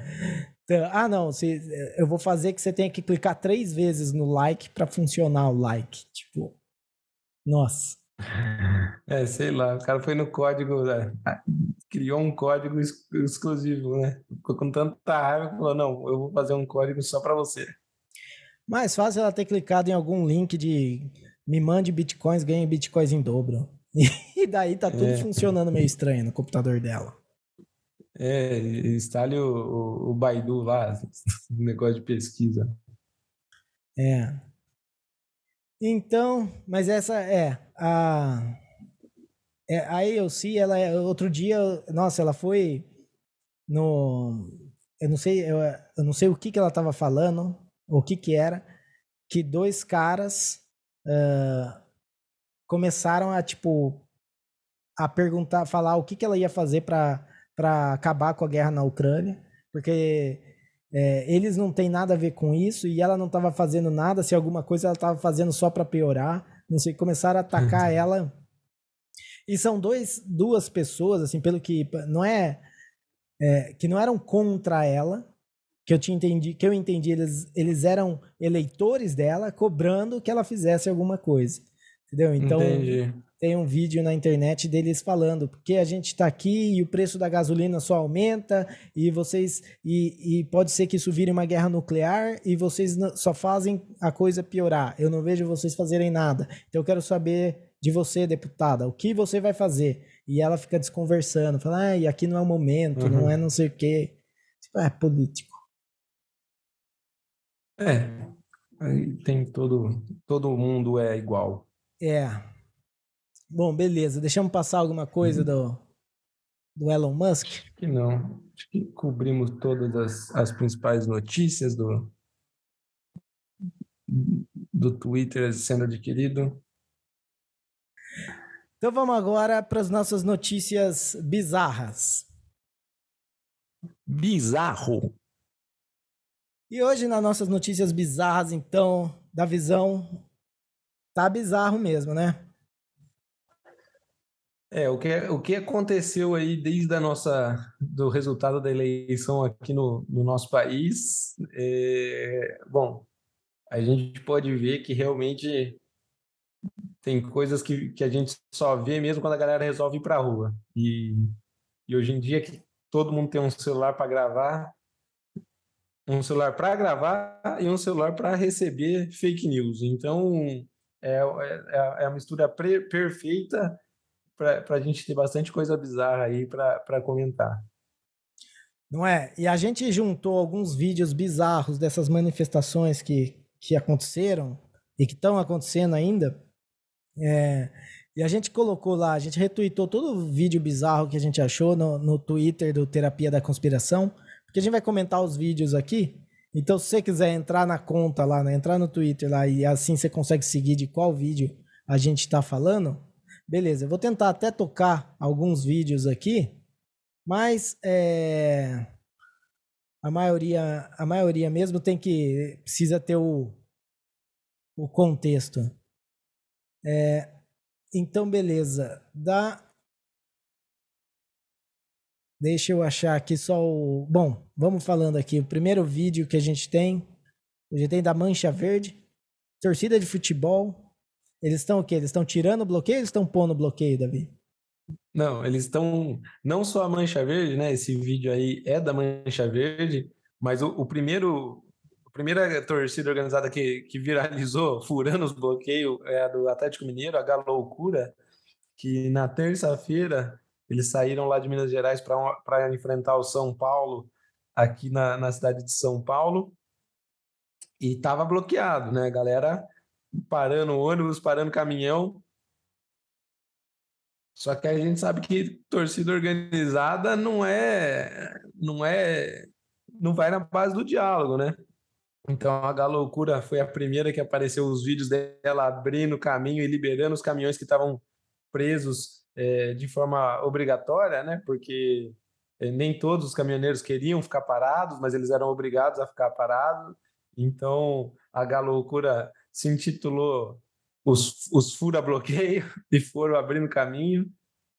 Ah, não, você, eu vou fazer que você tenha que clicar três vezes no like para funcionar o like. Tipo, nossa. É, sei lá, o cara foi no código, né? criou um código exclusivo, né? Ficou com tanta raiva que falou: não, eu vou fazer um código só para você. Mais fácil ela ter clicado em algum link de me mande bitcoins, ganhe bitcoins em dobro. E daí tá tudo é. funcionando meio estranho no computador dela. É, instale o, o, o Baidu lá, o negócio de pesquisa. É. Então, mas essa é a é, a AOC, ela é, outro dia, nossa, ela foi no eu não sei, eu, eu não sei o que que ela tava falando, o que que era, que dois caras uh, começaram a, tipo, a perguntar, falar o que, que ela ia fazer para acabar com a guerra na Ucrânia, porque é, eles não têm nada a ver com isso e ela não estava fazendo nada, se alguma coisa ela estava fazendo só para piorar, não sei, começaram a atacar uhum. ela. E são dois, duas pessoas, assim, pelo que não é, é, que não eram contra ela, que eu tinha entendi, que eu entendi, eles, eles eram eleitores dela, cobrando que ela fizesse alguma coisa. Entendeu? Então, Entendi. Tem um vídeo na internet deles falando porque a gente está aqui e o preço da gasolina só aumenta e vocês e, e pode ser que isso vire uma guerra nuclear e vocês só fazem a coisa piorar. Eu não vejo vocês fazerem nada. Então eu quero saber de você, deputada, o que você vai fazer? E ela fica desconversando, fala, ah, e aqui não é o momento, uhum. não é não sei o quê. Tipo, é político. É, tem todo, todo mundo é igual. É. Bom, beleza. Deixamos passar alguma coisa uhum. do, do Elon Musk? Acho que não. Acho que cobrimos todas as, as principais notícias do, do Twitter sendo adquirido. Então vamos agora para as nossas notícias bizarras. Bizarro. E hoje nas nossas notícias bizarras, então, da visão Tá bizarro mesmo, né? É, o que, o que aconteceu aí desde a nossa, do resultado da eleição aqui no, no nosso país, é, bom, a gente pode ver que realmente tem coisas que, que a gente só vê mesmo quando a galera resolve ir para a rua. E, e hoje em dia que todo mundo tem um celular para gravar, um celular para gravar e um celular para receber fake news. Então, é, é, é a mistura perfeita para a gente ter bastante coisa bizarra aí para comentar. Não é? E a gente juntou alguns vídeos bizarros dessas manifestações que, que aconteceram e que estão acontecendo ainda. É, e a gente colocou lá, a gente retweetou todo o vídeo bizarro que a gente achou no, no Twitter do Terapia da Conspiração, porque a gente vai comentar os vídeos aqui. Então, se você quiser entrar na conta lá, né, entrar no Twitter lá e assim você consegue seguir de qual vídeo a gente está falando, Beleza, eu vou tentar até tocar alguns vídeos aqui, mas é, a maioria, a maioria mesmo tem que precisa ter o, o contexto. É, então, beleza. Dá. Deixa eu achar aqui só o. Bom, vamos falando aqui. O primeiro vídeo que a gente tem. A gente tem da Mancha Verde. Torcida de futebol. Eles estão o quê? Eles estão tirando o bloqueio eles estão pondo o bloqueio, Davi? Não, eles estão. Não só a Mancha Verde, né? Esse vídeo aí é da Mancha Verde, mas o, o primeiro. A primeira torcida organizada que, que viralizou, furando os bloqueios, é a do Atlético Mineiro, a Galoucura, que na terça-feira eles saíram lá de Minas Gerais para enfrentar o São Paulo, aqui na, na cidade de São Paulo, e estava bloqueado, né? A galera parando ônibus, parando caminhão. Só que a gente sabe que torcida organizada não é, não é, não vai na base do diálogo, né? Então a Galoucura foi a primeira que apareceu os vídeos dela abrindo caminho e liberando os caminhões que estavam presos é, de forma obrigatória, né? Porque é, nem todos os caminhoneiros queriam ficar parados, mas eles eram obrigados a ficar parados. Então a Galoucura se intitulou Os, os Fura Bloqueio e foram abrindo caminho.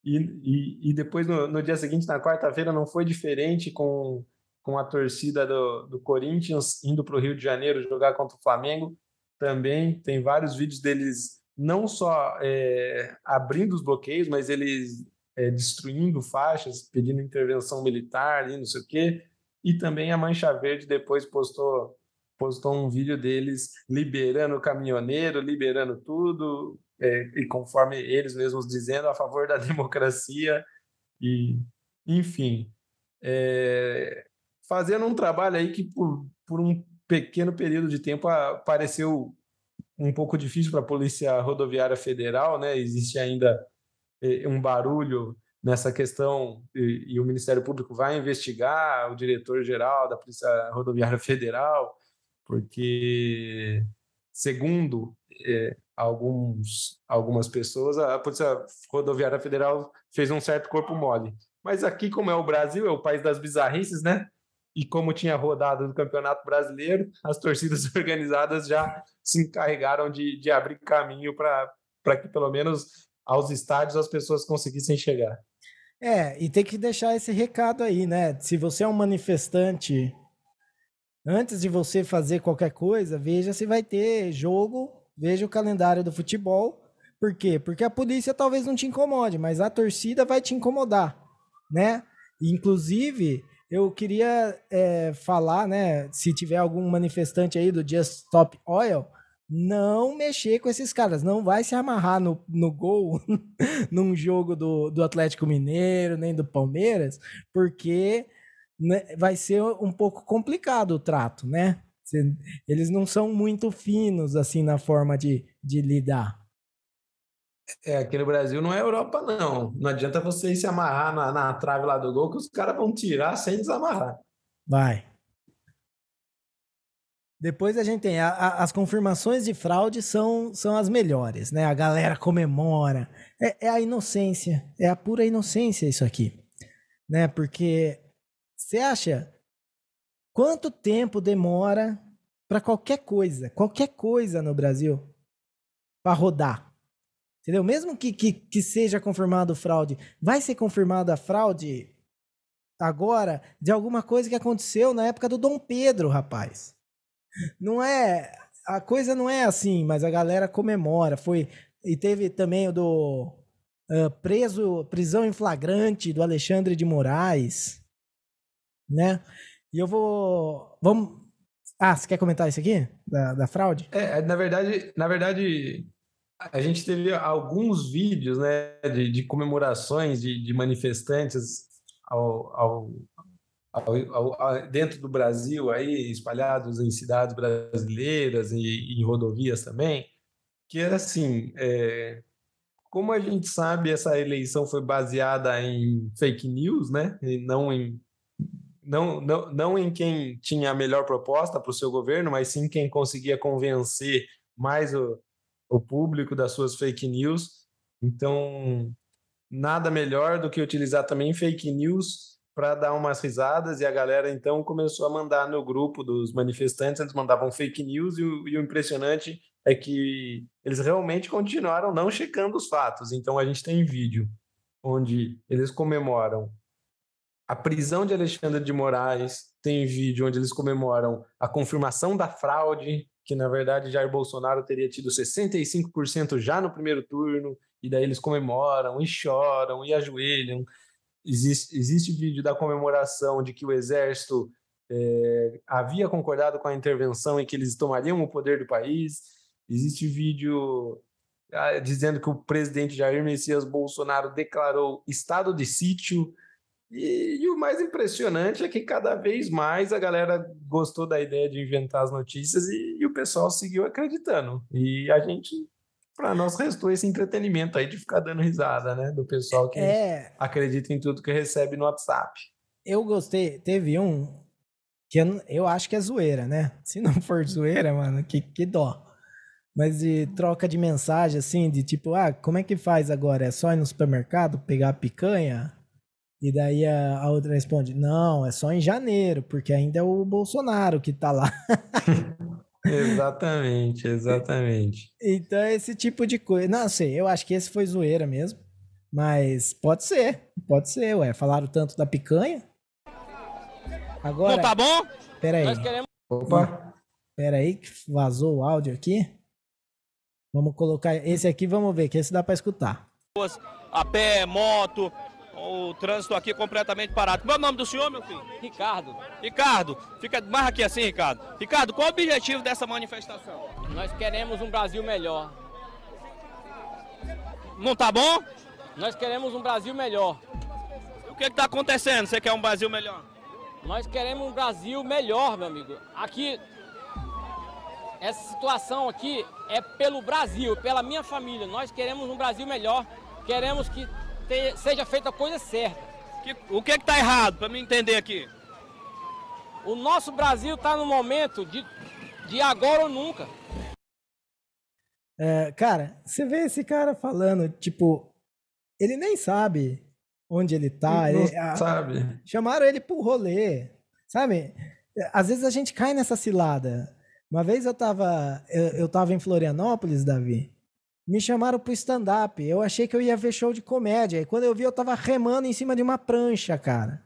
E, e, e depois, no, no, dia seguinte, na quarta-feira, não foi diferente com, com a torcida do, do Corinthians indo para o Rio de Janeiro jogar contra o Flamengo. Também tem vários vídeos deles não só é, abrindo os bloqueios, mas eles é, destruindo faixas, pedindo intervenção militar, e não sei o quê. E também a Mancha Verde depois postou postou um vídeo deles liberando o caminhoneiro, liberando tudo, é, e conforme eles mesmos dizendo, a favor da democracia, e enfim, é, fazendo um trabalho aí que por, por um pequeno período de tempo pareceu um pouco difícil para a Polícia Rodoviária Federal, né? Existe ainda é, um barulho nessa questão e, e, o Ministério Público vai investigar o diretor-geral da Polícia Rodoviária Federal porque, segundo é, alguns, algumas pessoas, a Polícia Rodoviária Federal fez um certo corpo mole. Mas aqui, como é o Brasil, é o país das bizarrices, né? E como tinha rodado do Campeonato Brasileiro, as torcidas organizadas já se encarregaram de, de abrir caminho para que, pelo menos, aos estádios as pessoas conseguissem chegar. É, e tem que deixar esse recado aí, né? Se você é um manifestante Antes de você fazer qualquer coisa, veja se vai ter jogo, veja o calendário do futebol. Por quê? Porque a polícia talvez não te incomode, mas a torcida vai te incomodar, né? Inclusive, eu queria é, falar, né? Se tiver algum manifestante aí do Just Stop Oil, não mexer com esses caras. Não vai se amarrar no, no gol num jogo do, do Atlético Mineiro, nem do Palmeiras, porque vai ser um pouco complicado o trato, né? Eles não são muito finos assim na forma de, de lidar. É, aqui no Brasil não é Europa, não. Não adianta você se amarrar na, na trave lá do gol, que os caras vão tirar sem desamarrar. Vai. Depois a gente tem a, a, as confirmações de fraude são, são as melhores, né? A galera comemora. É, é a inocência, é a pura inocência isso aqui, né? Porque você acha quanto tempo demora para qualquer coisa, qualquer coisa no Brasil para rodar? Entendeu? Mesmo que, que, que seja confirmado fraude, vai ser confirmada a fraude agora de alguma coisa que aconteceu na época do Dom Pedro, rapaz. Não é. A coisa não é assim, mas a galera comemora. Foi. E teve também o do. Uh, preso, prisão em flagrante do Alexandre de Moraes, né? E eu vou. Vamos. Ah, você quer comentar isso aqui? Da, da fraude? É, na verdade, na verdade, a gente teve alguns vídeos né, de, de comemorações de, de manifestantes ao, ao, ao, ao, dentro do Brasil, aí, espalhados em cidades brasileiras e, em rodovias também, que era assim, é, como a gente sabe, essa eleição foi baseada em fake news, né, e não em não, não, não em quem tinha a melhor proposta para o seu governo, mas sim quem conseguia convencer mais o, o público das suas fake news. Então, nada melhor do que utilizar também fake news para dar umas risadas e a galera então começou a mandar no grupo dos manifestantes, eles mandavam fake news e o, e o impressionante é que eles realmente continuaram não checando os fatos. Então a gente tem vídeo onde eles comemoram a prisão de Alexandre de Moraes, tem vídeo onde eles comemoram a confirmação da fraude, que na verdade Jair Bolsonaro teria tido 65% já no primeiro turno, e daí eles comemoram e choram e ajoelham. Existe, existe vídeo da comemoração de que o exército é, havia concordado com a intervenção e que eles tomariam o poder do país. Existe vídeo ah, dizendo que o presidente Jair Messias Bolsonaro declarou estado de sítio e, e, o mais impressionante é que cada vez mais a galera gostou da ideia de inventar as notícias e, e o pessoal seguiu acreditando. E a gente, para nós, restou esse entretenimento aí de ficar dando risada, né? Do pessoal que é... acredita em tudo que recebe no WhatsApp. Eu gostei, teve um que eu, eu acho que é zoeira, né? Se não for zoeira, mano, que, que dó. Mas de troca de mensagem, assim, de tipo, ah, como é que faz agora? É só ir no supermercado pegar a picanha? E daí a, a, outra responde: não, é só em janeiro, porque ainda é o Bolsonaro que tá lá. exatamente, exatamente. Então, esse tipo de coisa. Não sei, eu acho que esse foi zoeira mesmo. Mas pode ser, pode ser, ué. Falaram tanto da picanha. Agora. Não tá bom? Pera aí. Queremos... Opa. Pera aí, que vazou o áudio aqui. Vamos colocar esse aqui, vamos ver, que esse dá para escutar. A pé, moto, o trânsito aqui completamente parado. Qual é o nome do senhor, meu filho? Ricardo. Ricardo, fica mais aqui assim, Ricardo. Ricardo, qual é o objetivo dessa manifestação? Nós queremos um Brasil melhor. Não tá bom? Nós queremos um Brasil melhor. O que está acontecendo? Você quer um Brasil melhor? Nós queremos um Brasil melhor, meu amigo. Aqui, essa situação aqui é pelo Brasil, pela minha família. Nós queremos um Brasil melhor. Queremos que seja feita a coisa certa. Que, o que está errado, para me entender aqui? O nosso Brasil está no momento de, de agora ou nunca. É, cara, você vê esse cara falando, tipo, ele nem sabe onde ele tá. Não ele, sabe. A, chamaram ele pro rolê, sabe? Às vezes a gente cai nessa cilada. Uma vez eu tava, eu, eu tava em Florianópolis, Davi, me chamaram pro stand-up. Eu achei que eu ia ver show de comédia. E quando eu vi, eu tava remando em cima de uma prancha, cara.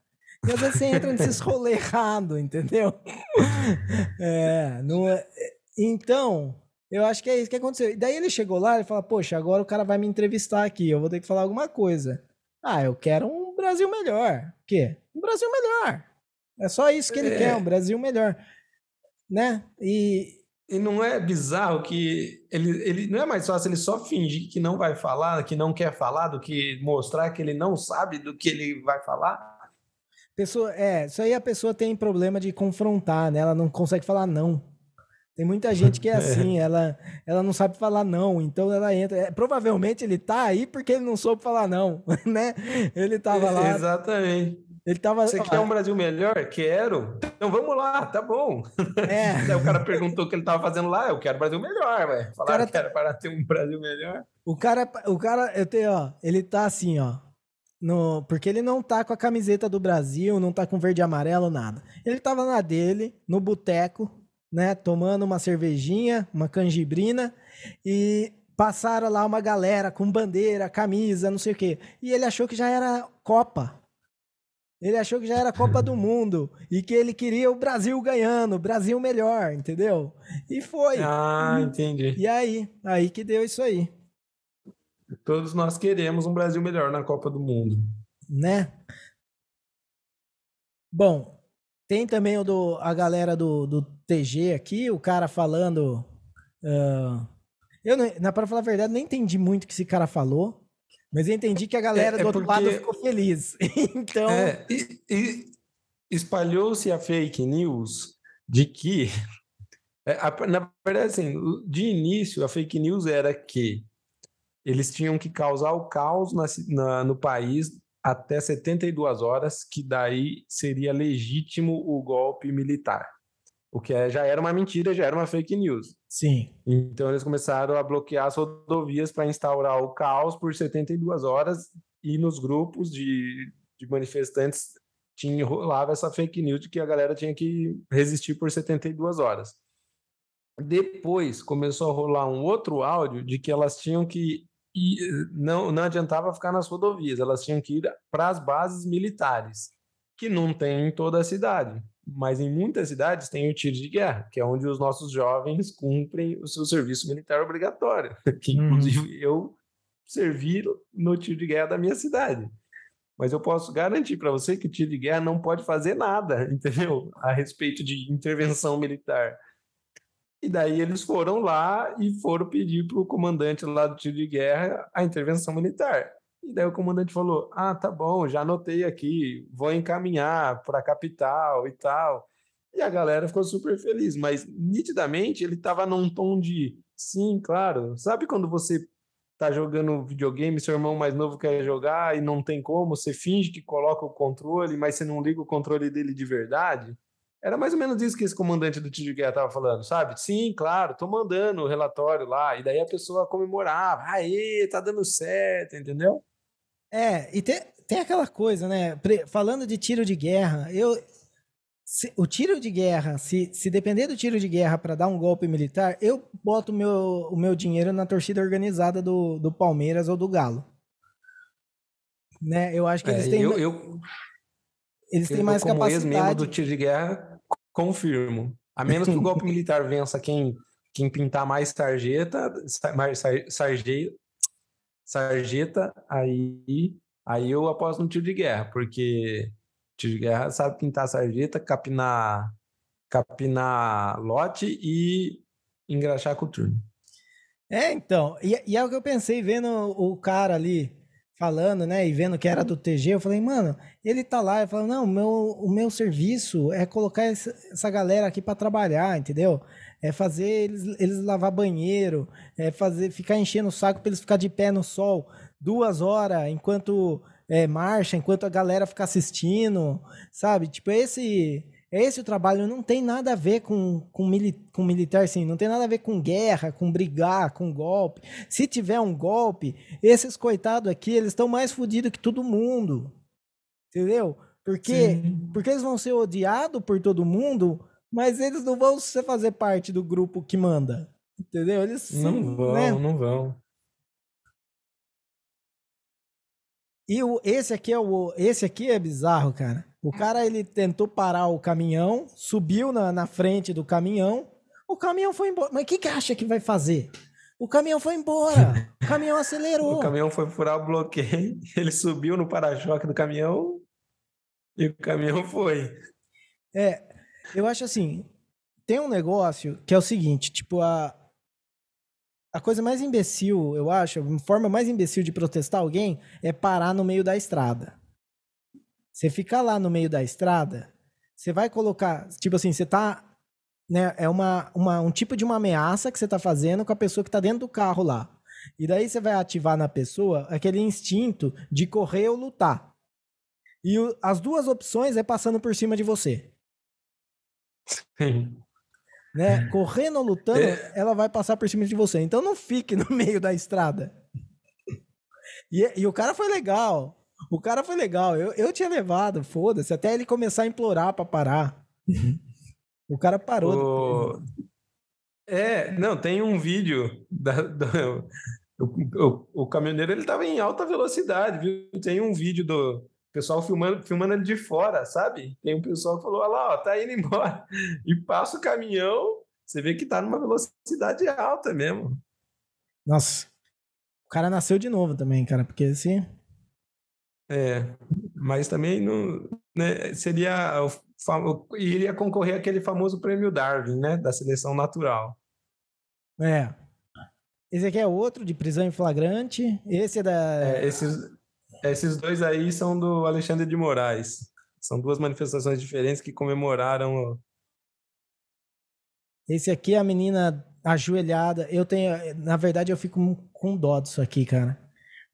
E às vezes você entra nesses rolê errado, entendeu? É, não é... Então, eu acho que é isso que aconteceu. E daí ele chegou lá e falou: Poxa, agora o cara vai me entrevistar aqui, eu vou ter que falar alguma coisa. Ah, eu quero um Brasil melhor. O quê? Um Brasil melhor. É só isso que ele é. quer, um Brasil melhor. Né? E, e não é bizarro que ele, ele não é mais fácil ele só fingir que não vai falar, que não quer falar, do que mostrar que ele não sabe do que ele vai falar? Pessoa, é, isso aí a pessoa tem problema de confrontar, né? Ela não consegue falar não. Tem muita gente que é, assim, ela, ela não sabe falar não, então ela entra. É, provavelmente ele tá aí porque ele não soube falar não, né? Ele tava lá. Exatamente. Ele tava. Você quer um Brasil melhor? Quero. Então vamos lá, tá bom. É. O cara perguntou o que ele tava fazendo lá. Eu quero um Brasil melhor, velho. Falaram que era para ter um Brasil melhor. O cara, o cara, eu tenho, ó, ele tá assim, ó. No, porque ele não tá com a camiseta do Brasil, não tá com verde e amarelo, nada. Ele tava na dele, no boteco, né, tomando uma cervejinha, uma canjibrina, e passaram lá uma galera com bandeira, camisa, não sei o quê. E ele achou que já era Copa. Ele achou que já era Copa do Mundo e que ele queria o Brasil ganhando, o Brasil melhor, entendeu? E foi. Ah, entendi. E aí, aí que deu isso aí. Todos nós queremos um Brasil melhor na Copa do Mundo. Né? Bom, tem também o do, a galera do, do TG aqui, o cara falando. Uh, eu, não, para falar a verdade, nem entendi muito o que esse cara falou. Mas eu entendi que a galera é, é do outro lado ficou feliz. então. É, e, e espalhou-se a fake news de que. É, na verdade, assim, de início, a fake news era que eles tinham que causar o caos na, na, no país até 72 horas, que daí seria legítimo o golpe militar. O que é, já era uma mentira, já era uma fake news. Sim. Então eles começaram a bloquear as rodovias para instaurar o caos por 72 horas e nos grupos de, de manifestantes tinha rolava essa fake news de que a galera tinha que resistir por 72 horas. Depois começou a rolar um outro áudio de que elas tinham que ir, não não adiantava ficar nas rodovias, elas tinham que ir para as bases militares, que não tem em toda a cidade mas em muitas cidades tem o tiro de guerra, que é onde os nossos jovens cumprem o seu serviço militar obrigatório, que uhum. inclusive eu servi no tiro de guerra da minha cidade. Mas eu posso garantir para você que o tiro de guerra não pode fazer nada, entendeu? A respeito de intervenção militar. E daí eles foram lá e foram pedir para o comandante lá do tiro de guerra a intervenção militar. E daí o comandante falou: Ah, tá bom, já anotei aqui, vou encaminhar para a capital e tal. E a galera ficou super feliz, mas nitidamente ele estava num tom de sim, claro. Sabe quando você tá jogando videogame, seu irmão mais novo quer jogar e não tem como, você finge que coloca o controle, mas você não liga o controle dele de verdade? Era mais ou menos isso que esse comandante do Tio de Guerra estava falando, sabe? Sim, claro, tô mandando o relatório lá. E daí a pessoa comemorava, aê, tá dando certo, entendeu? É, e tem, tem aquela coisa, né? Falando de tiro de guerra, eu. Se, o tiro de guerra, se, se depender do tiro de guerra para dar um golpe militar, eu boto o meu, o meu dinheiro na torcida organizada do, do Palmeiras ou do Galo. Né? Eu acho que eles é, têm. Eu, eu, eles têm mais como capacidade. ex-membro do tiro de guerra, confirmo. A menos que o golpe militar vença quem, quem pintar mais sarjeta, mais sarjeta, sarjeta, aí, aí eu aposto no tiro de guerra, porque tiro de guerra sabe pintar sarjeta, capinar, capinar lote e engraxar com o turno. É, então, e, e, é o que eu pensei vendo o cara ali falando, né, e vendo que era do TG, eu falei, mano, ele tá lá, eu falo, não, meu, o meu serviço é colocar essa, essa galera aqui para trabalhar, entendeu? é fazer eles, eles lavar banheiro, é fazer ficar enchendo o saco para eles ficar de pé no sol duas horas enquanto é, marcha, enquanto a galera fica assistindo, sabe? Tipo, esse esse trabalho não tem nada a ver com, com, mili, com militar, sim, não tem nada a ver com guerra, com brigar, com golpe. Se tiver um golpe, esses coitados aqui, eles estão mais fodidos que todo mundo. Entendeu? Porque, porque eles vão ser odiados por todo mundo, mas eles não vão fazer parte do grupo que manda. Entendeu? Eles não vão, né? não vão. E o, esse aqui é o esse aqui é bizarro, cara. O cara ele tentou parar o caminhão, subiu na, na frente do caminhão, o caminhão foi embora. Mas o que, que acha que vai fazer? O caminhão foi embora. O caminhão acelerou. o caminhão foi furar o bloqueio. Ele subiu no para-choque do caminhão e o caminhão foi. É, eu acho assim, tem um negócio que é o seguinte, tipo, a, a coisa mais imbecil, eu acho, a forma mais imbecil de protestar alguém é parar no meio da estrada. Você ficar lá no meio da estrada, você vai colocar, tipo assim, você tá, né, é uma, uma, um tipo de uma ameaça que você tá fazendo com a pessoa que tá dentro do carro lá. E daí você vai ativar na pessoa aquele instinto de correr ou lutar. E o, as duas opções é passando por cima de você. Sim. Né? Correndo ou lutando, é. ela vai passar por cima de você. Então não fique no meio da estrada. E, e o cara foi legal. O cara foi legal. Eu, eu tinha levado, foda-se, até ele começar a implorar para parar. O cara parou. O... É, não, tem um vídeo da, do, o, o, o, caminhoneiro ele estava em alta velocidade, viu? Tem um vídeo do pessoal filmando, filmando ele de fora, sabe? Tem um pessoal que falou: olha lá, ó, tá indo embora. E passa o caminhão, você vê que tá numa velocidade alta mesmo. Nossa, o cara nasceu de novo também, cara, porque assim. É, mas também não, né, seria iria concorrer aquele famoso prêmio Darwin, né, da seleção natural. É. Esse aqui é outro de prisão em flagrante. Esse é da. É, esses, esses dois aí são do Alexandre de Moraes. São duas manifestações diferentes que comemoraram. Esse aqui é a menina ajoelhada. Eu tenho. Na verdade, eu fico com dó disso aqui, cara.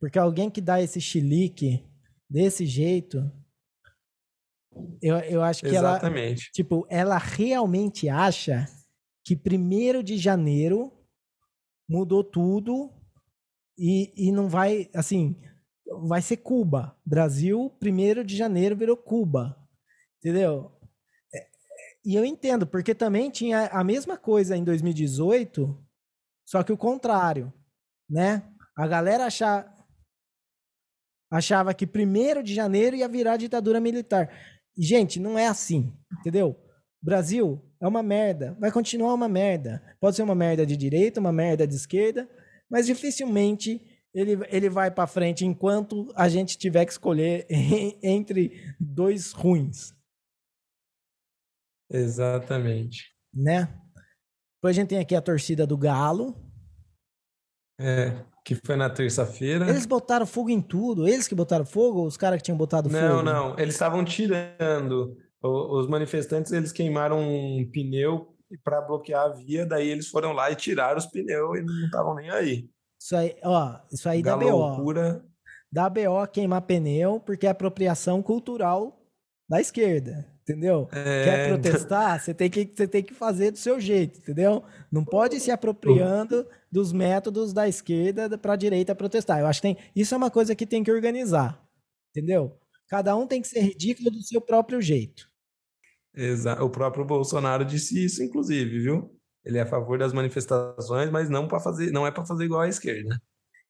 Porque alguém que dá esse chilique desse jeito. Eu, eu acho que Exatamente. ela. Tipo, ela realmente acha que primeiro de janeiro mudou tudo e, e não vai, assim, vai ser Cuba. Brasil, primeiro de janeiro virou Cuba. Entendeu? É, e eu entendo, porque também tinha a mesma coisa em 2018, só que o contrário, né? A galera achava, achava que primeiro de janeiro ia virar ditadura militar. Gente, não é assim, entendeu? Brasil é uma merda, vai continuar uma merda. Pode ser uma merda de direita, uma merda de esquerda, mas dificilmente ele, ele vai para frente enquanto a gente tiver que escolher entre dois ruins. Exatamente. Né? Depois a gente tem aqui a torcida do Galo. É, que foi na terça-feira. Eles botaram fogo em tudo. Eles que botaram fogo ou os caras que tinham botado não, fogo? Não, não. Eles estavam tirando os manifestantes eles queimaram um pneu para bloquear a via, daí eles foram lá e tiraram os pneus e não estavam nem aí. Isso aí, ó, isso aí dá BO. Loucura. Dá BO queimar pneu porque é apropriação cultural da esquerda, entendeu? É... Quer protestar, você tem, que, você tem que fazer do seu jeito, entendeu? Não pode se apropriando dos métodos da esquerda para a direita protestar. Eu acho que tem, isso é uma coisa que tem que organizar, entendeu? Cada um tem que ser ridículo do seu próprio jeito. Exato. O próprio Bolsonaro disse isso, inclusive, viu? Ele é a favor das manifestações, mas não para fazer, não é para fazer igual à esquerda.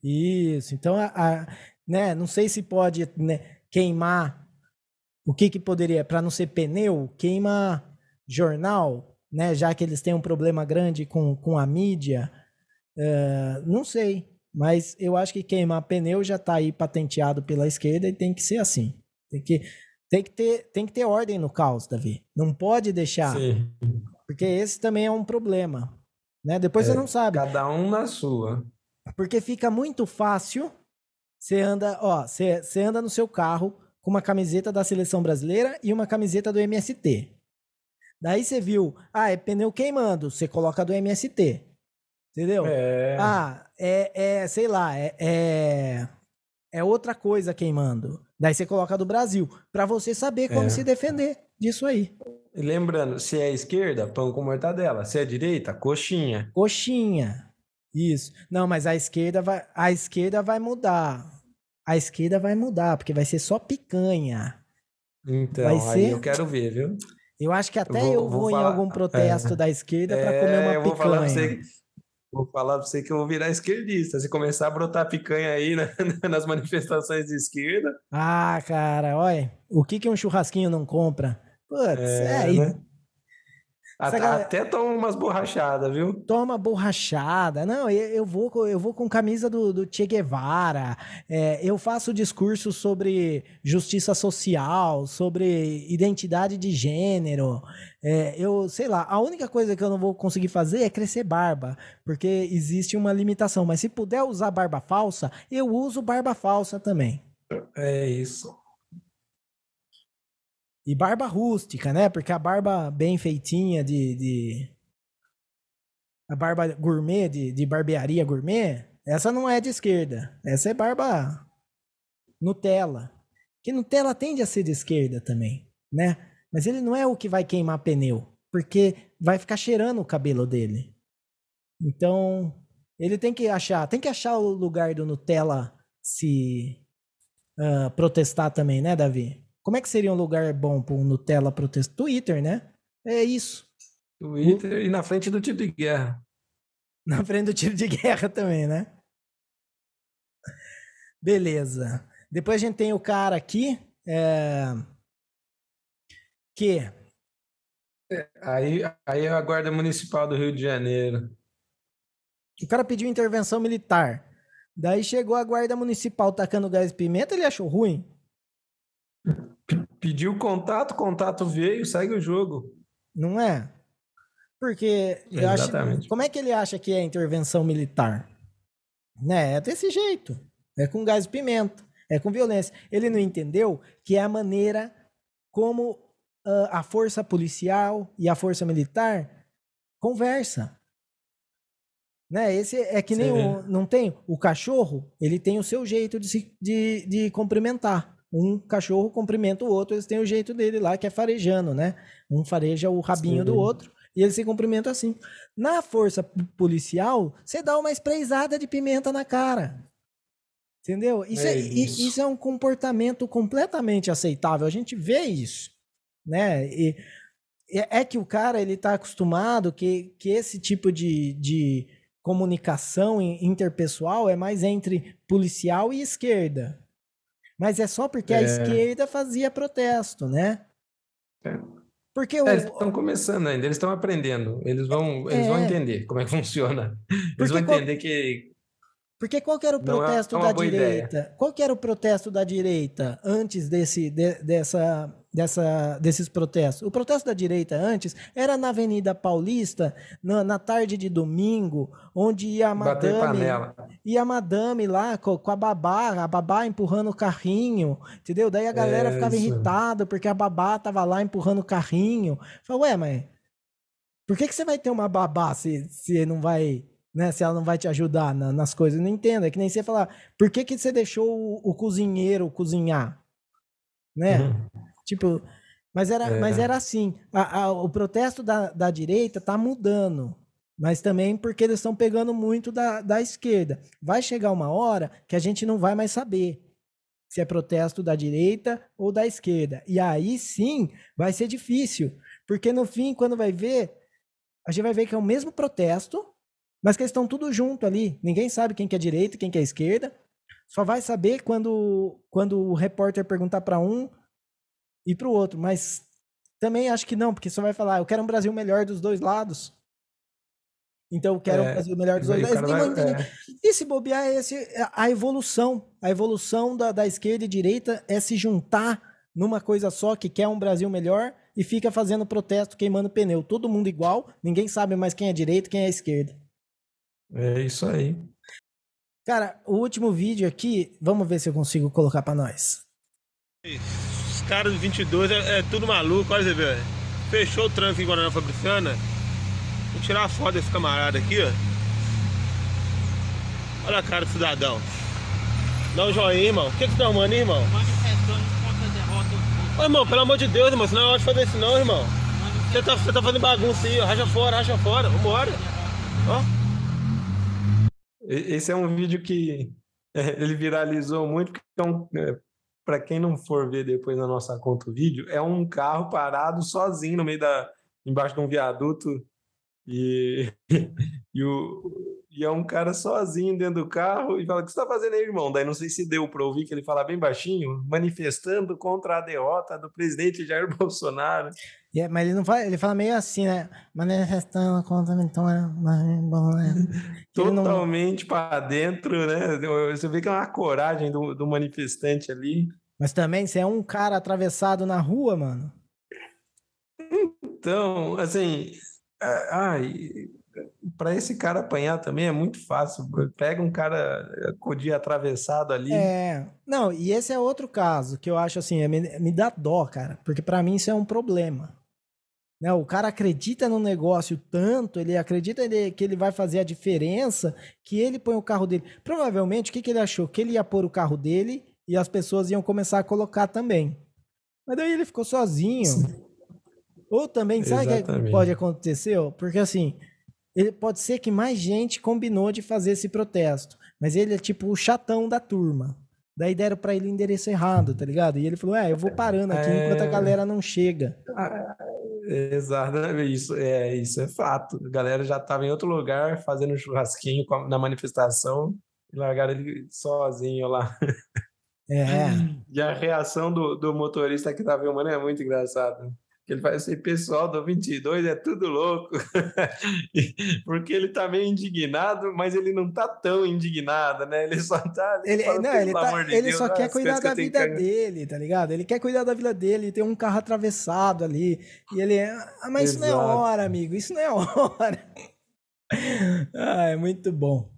Isso. Então, a, a, né, não sei se pode né, queimar o que que poderia para não ser pneu, queima jornal, né? Já que eles têm um problema grande com, com a mídia, uh, não sei. Mas eu acho que queimar pneu já está aí patenteado pela esquerda e tem que ser assim. Tem que tem que ter, tem que ter ordem no caos, Davi. Não pode deixar. Sim. Porque esse também é um problema. Né? Depois é, você não sabe. Cada um na sua. Porque fica muito fácil. Você anda, ó, você, você anda no seu carro com uma camiseta da seleção brasileira e uma camiseta do MST. Daí você viu, ah, é pneu queimando, você coloca do MST. Entendeu? É. Ah, é, é sei lá, é, é, é outra coisa queimando. Daí você coloca do Brasil, para você saber como é. se defender disso aí. lembrando, se é esquerda, pão com mortadela. Se é direita, coxinha. Coxinha. Isso. Não, mas a esquerda vai, a esquerda vai mudar. A esquerda vai mudar, porque vai ser só picanha. Então, vai aí ser... eu quero ver, viu? Eu acho que até eu vou, eu vou, vou em algum protesto é. da esquerda para comer uma é, picanha. Eu vou falar pra você Vou falar pra você que eu vou virar esquerdista. Se começar a brotar picanha aí né, nas manifestações de esquerda. Ah, cara, olha. O que, que um churrasquinho não compra? Putz, é, é né? Até, galera... até toma umas borrachadas, viu? Toma borrachada. Não, eu vou, eu vou com camisa do, do Che Guevara. É, eu faço discurso sobre justiça social, sobre identidade de gênero. É, eu, sei lá, a única coisa que eu não vou conseguir fazer é crescer barba, porque existe uma limitação. Mas se puder usar barba falsa, eu uso barba falsa também. É isso. E barba rústica, né? Porque a barba bem feitinha de. de... A barba gourmet, de, de barbearia gourmet, essa não é de esquerda. Essa é barba Nutella. Que Nutella tende a ser de esquerda também, né? Mas ele não é o que vai queimar pneu, porque vai ficar cheirando o cabelo dele. Então, ele tem que achar, tem que achar o lugar do Nutella se uh, protestar também, né, Davi? Como é que seria um lugar bom para um Nutella protestar? Twitter, né? É isso. Twitter o... e na frente do tipo de guerra. Na frente do tiro de guerra também, né? Beleza. Depois a gente tem o cara aqui, é... que Aí, aí é a Guarda Municipal do Rio de Janeiro. o cara pediu intervenção militar. Daí chegou a guarda municipal tacando gás e pimenta, ele achou ruim. Pediu contato, contato veio, segue o jogo. Não é? Porque eu acho, Exatamente. como é que ele acha que é intervenção militar? Né? É desse jeito. É com gás e pimenta. É com violência. Ele não entendeu que é a maneira como ah, a força policial e a força militar conversa. Né? Esse é que nem o, não tem o cachorro, ele tem o seu jeito de, se, de, de cumprimentar. Um cachorro cumprimenta o outro, eles têm o jeito dele lá, que é farejando, né? Um fareja o rabinho do Sim. outro e eles se cumprimentam assim. Na força policial, você dá uma espreizada de pimenta na cara. Entendeu? Isso é, É isso. isso é um comportamento completamente aceitável. A gente vê isso, né? E é é que o cara ele tá acostumado que, que esse tipo de, de comunicação in- interpessoal é mais entre policial e esquerda. Mas é só porque a É. esquerda fazia protesto, né? É. Porque o, É, eles estão começando ainda, eles estão aprendendo. Eles vão, eles vão É. entender como é que funciona. Eles Porque vão qual- entender que Porque qual que era o é protesto uma da direita? Qual que era o protesto da direita antes desse, de- dessa, dessa, desses protestos? O protesto da direita antes era na Avenida Paulista, na, na tarde de domingo, onde ia a madame, ia a madame lá co- com, a babá, a babá empurrando o carrinho, entendeu? Daí a galera É, ficava isso. irritada porque a babá tava lá empurrando o carrinho. Falei, ué, mas por que, que você vai ter uma babá se, se não vai, né? Se ela não vai te ajudar na- nas coisas? Não entendo. É que nem você falar, por que, que você deixou o, o cozinheiro cozinhar? Né? Uhum. Tipo, mas era, É. mas era assim. a- a- o protesto da, da direita tá mudando. Mas também porque eles estão pegando muito da, da esquerda. Vai chegar uma hora que a gente não vai mais saber se é protesto da direita ou da esquerda. E aí sim vai ser difícil. Porque no fim, quando vai ver, a gente vai ver que é o mesmo protesto, mas que eles estão tudo junto ali. Ninguém sabe quem que é direita e quem que é esquerda. Só vai saber quando, quando o repórter perguntar para um e para o outro. Mas também acho que não, porque só vai falar, eu quero um Brasil melhor dos dois lados. Então eu quero um É, Brasil melhor dos dois lados. vai- é. E se bobear, é esse, é a evolução. A evolução da, da esquerda e direita é se juntar numa coisa só que quer um Brasil melhor e fica fazendo protesto, queimando pneu. Todo mundo igual, ninguém sabe mais quem é direita e quem é esquerda. É isso aí. Cara, o último vídeo aqui, vamos ver se eu consigo colocar pra nós. Caras do 22 é, é tudo maluco, olha você ver. Fechou o trânsito em Guaraná Fabriciana. Vou tirar uma foto desse camarada aqui, ó. Olha a cara do cidadão. Dá um joinha, irmão. O que que você tá arrumando aí, irmão? Manifestando contra a derrota. Ô, irmão, pelo amor de Deus, irmão. Isso não é hora de fazer isso não, irmão. Você tá, você tá fazendo bagunça aí, ó. Racha fora, racha fora. Vambora. Ó. Esse é um vídeo que é, ele viralizou muito, porque é um, para quem não for ver depois na nossa conta o vídeo, é um carro parado sozinho no meio da. embaixo de um viaduto. E, e, o, e é um cara sozinho dentro do carro e fala: O que está fazendo aí, irmão? Daí não sei se deu para ouvir que ele fala bem baixinho, manifestando contra a derrota do presidente Jair Bolsonaro. E é- mas ele não fala, ele fala meio assim, né? Manifestando contra então é bom, né? Ele não- Totalmente para dentro, né? Você vê que é uma coragem do, do manifestante ali. Mas também, se é um cara atravessado na rua, mano. Então, assim, ai, para esse cara apanhar também é muito fácil. Pega um cara com o dia atravessado ali. É. Não, e esse é outro caso que eu acho assim, é- me, me dá dó, cara. Porque pra mim isso é um problema. Né? O cara acredita no negócio tanto, ele acredita que ele vai fazer a diferença, que ele põe o carro dele. Provavelmente, o que, que ele achou? Que ele ia pôr o carro dele e as pessoas iam começar a colocar também. Mas daí ele ficou sozinho. Ou também, sabe o que Exatamente. pode acontecer? Porque assim, ele pode ser que mais gente combinou de fazer esse protesto, mas ele é tipo o chatão da turma. Daí deram pra ele o endereço errado, tá ligado? E ele falou: É, eu vou parando aqui enquanto a É. galera não chega. Exatamente, isso é, isso é fato. A galera já estava em outro lugar fazendo um churrasquinho na manifestação e largaram ele sozinho lá. É. E a reação do, do motorista que estava filmando é muito engraçada ele faz assim, pessoal do 22 é tudo louco, porque ele tá meio indignado, mas ele não tá tão indignado, né? Ele só tá. Ele, fala, não, ele, tá, de ele Deus, só quer cuidar da vida que... dele, tá ligado? Ele quer cuidar da vida dele, tem um carro atravessado ali, e ele é. Ah, mas Exato. isso não é hora, amigo, isso não é hora. ah, é muito bom.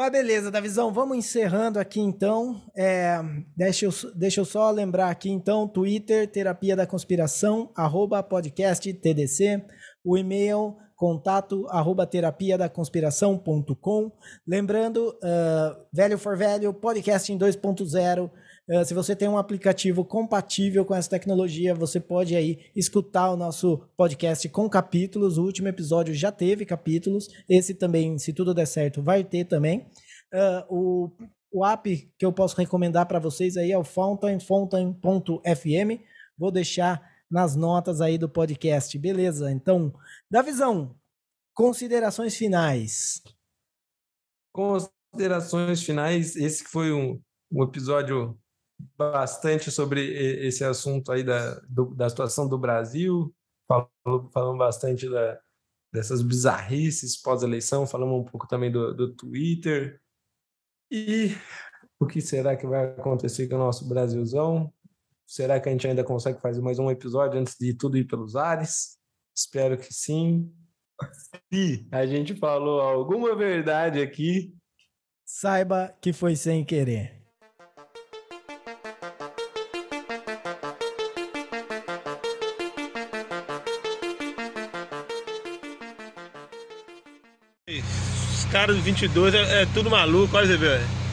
Mas beleza, Davizão, vamos encerrando aqui então. É, deixa, eu, deixa eu só lembrar aqui então, Twitter, Terapia da Conspiração, arroba podcast TDC, o e-mail contato arroba terapia da conspiração.com. Lembrando, uh, Velho for Velho, podcast em 2.0, Uh, se você tem um aplicativo compatível com essa tecnologia, você pode aí escutar o nosso podcast com capítulos. O último episódio já teve capítulos. Esse também, se tudo der certo, vai ter também. Uh, o, o app que eu posso recomendar para vocês aí é o Fountain. Vou deixar nas notas aí do podcast. Beleza? Então, da visão, considerações finais. Considerações finais. Esse foi um, um episódio bastante sobre esse assunto aí da, do, da situação do Brasil, falamos, falamos bastante da, dessas bizarrices pós-eleição, falamos um pouco também do, do Twitter. E o que será que vai acontecer com o nosso Brasilzão? Será que a gente ainda consegue fazer mais um episódio antes de tudo ir pelos ares? Espero que sim. Se a gente falou alguma verdade aqui, saiba que foi sem querer. Caras do 22 é, é tudo maluco, olha você ver.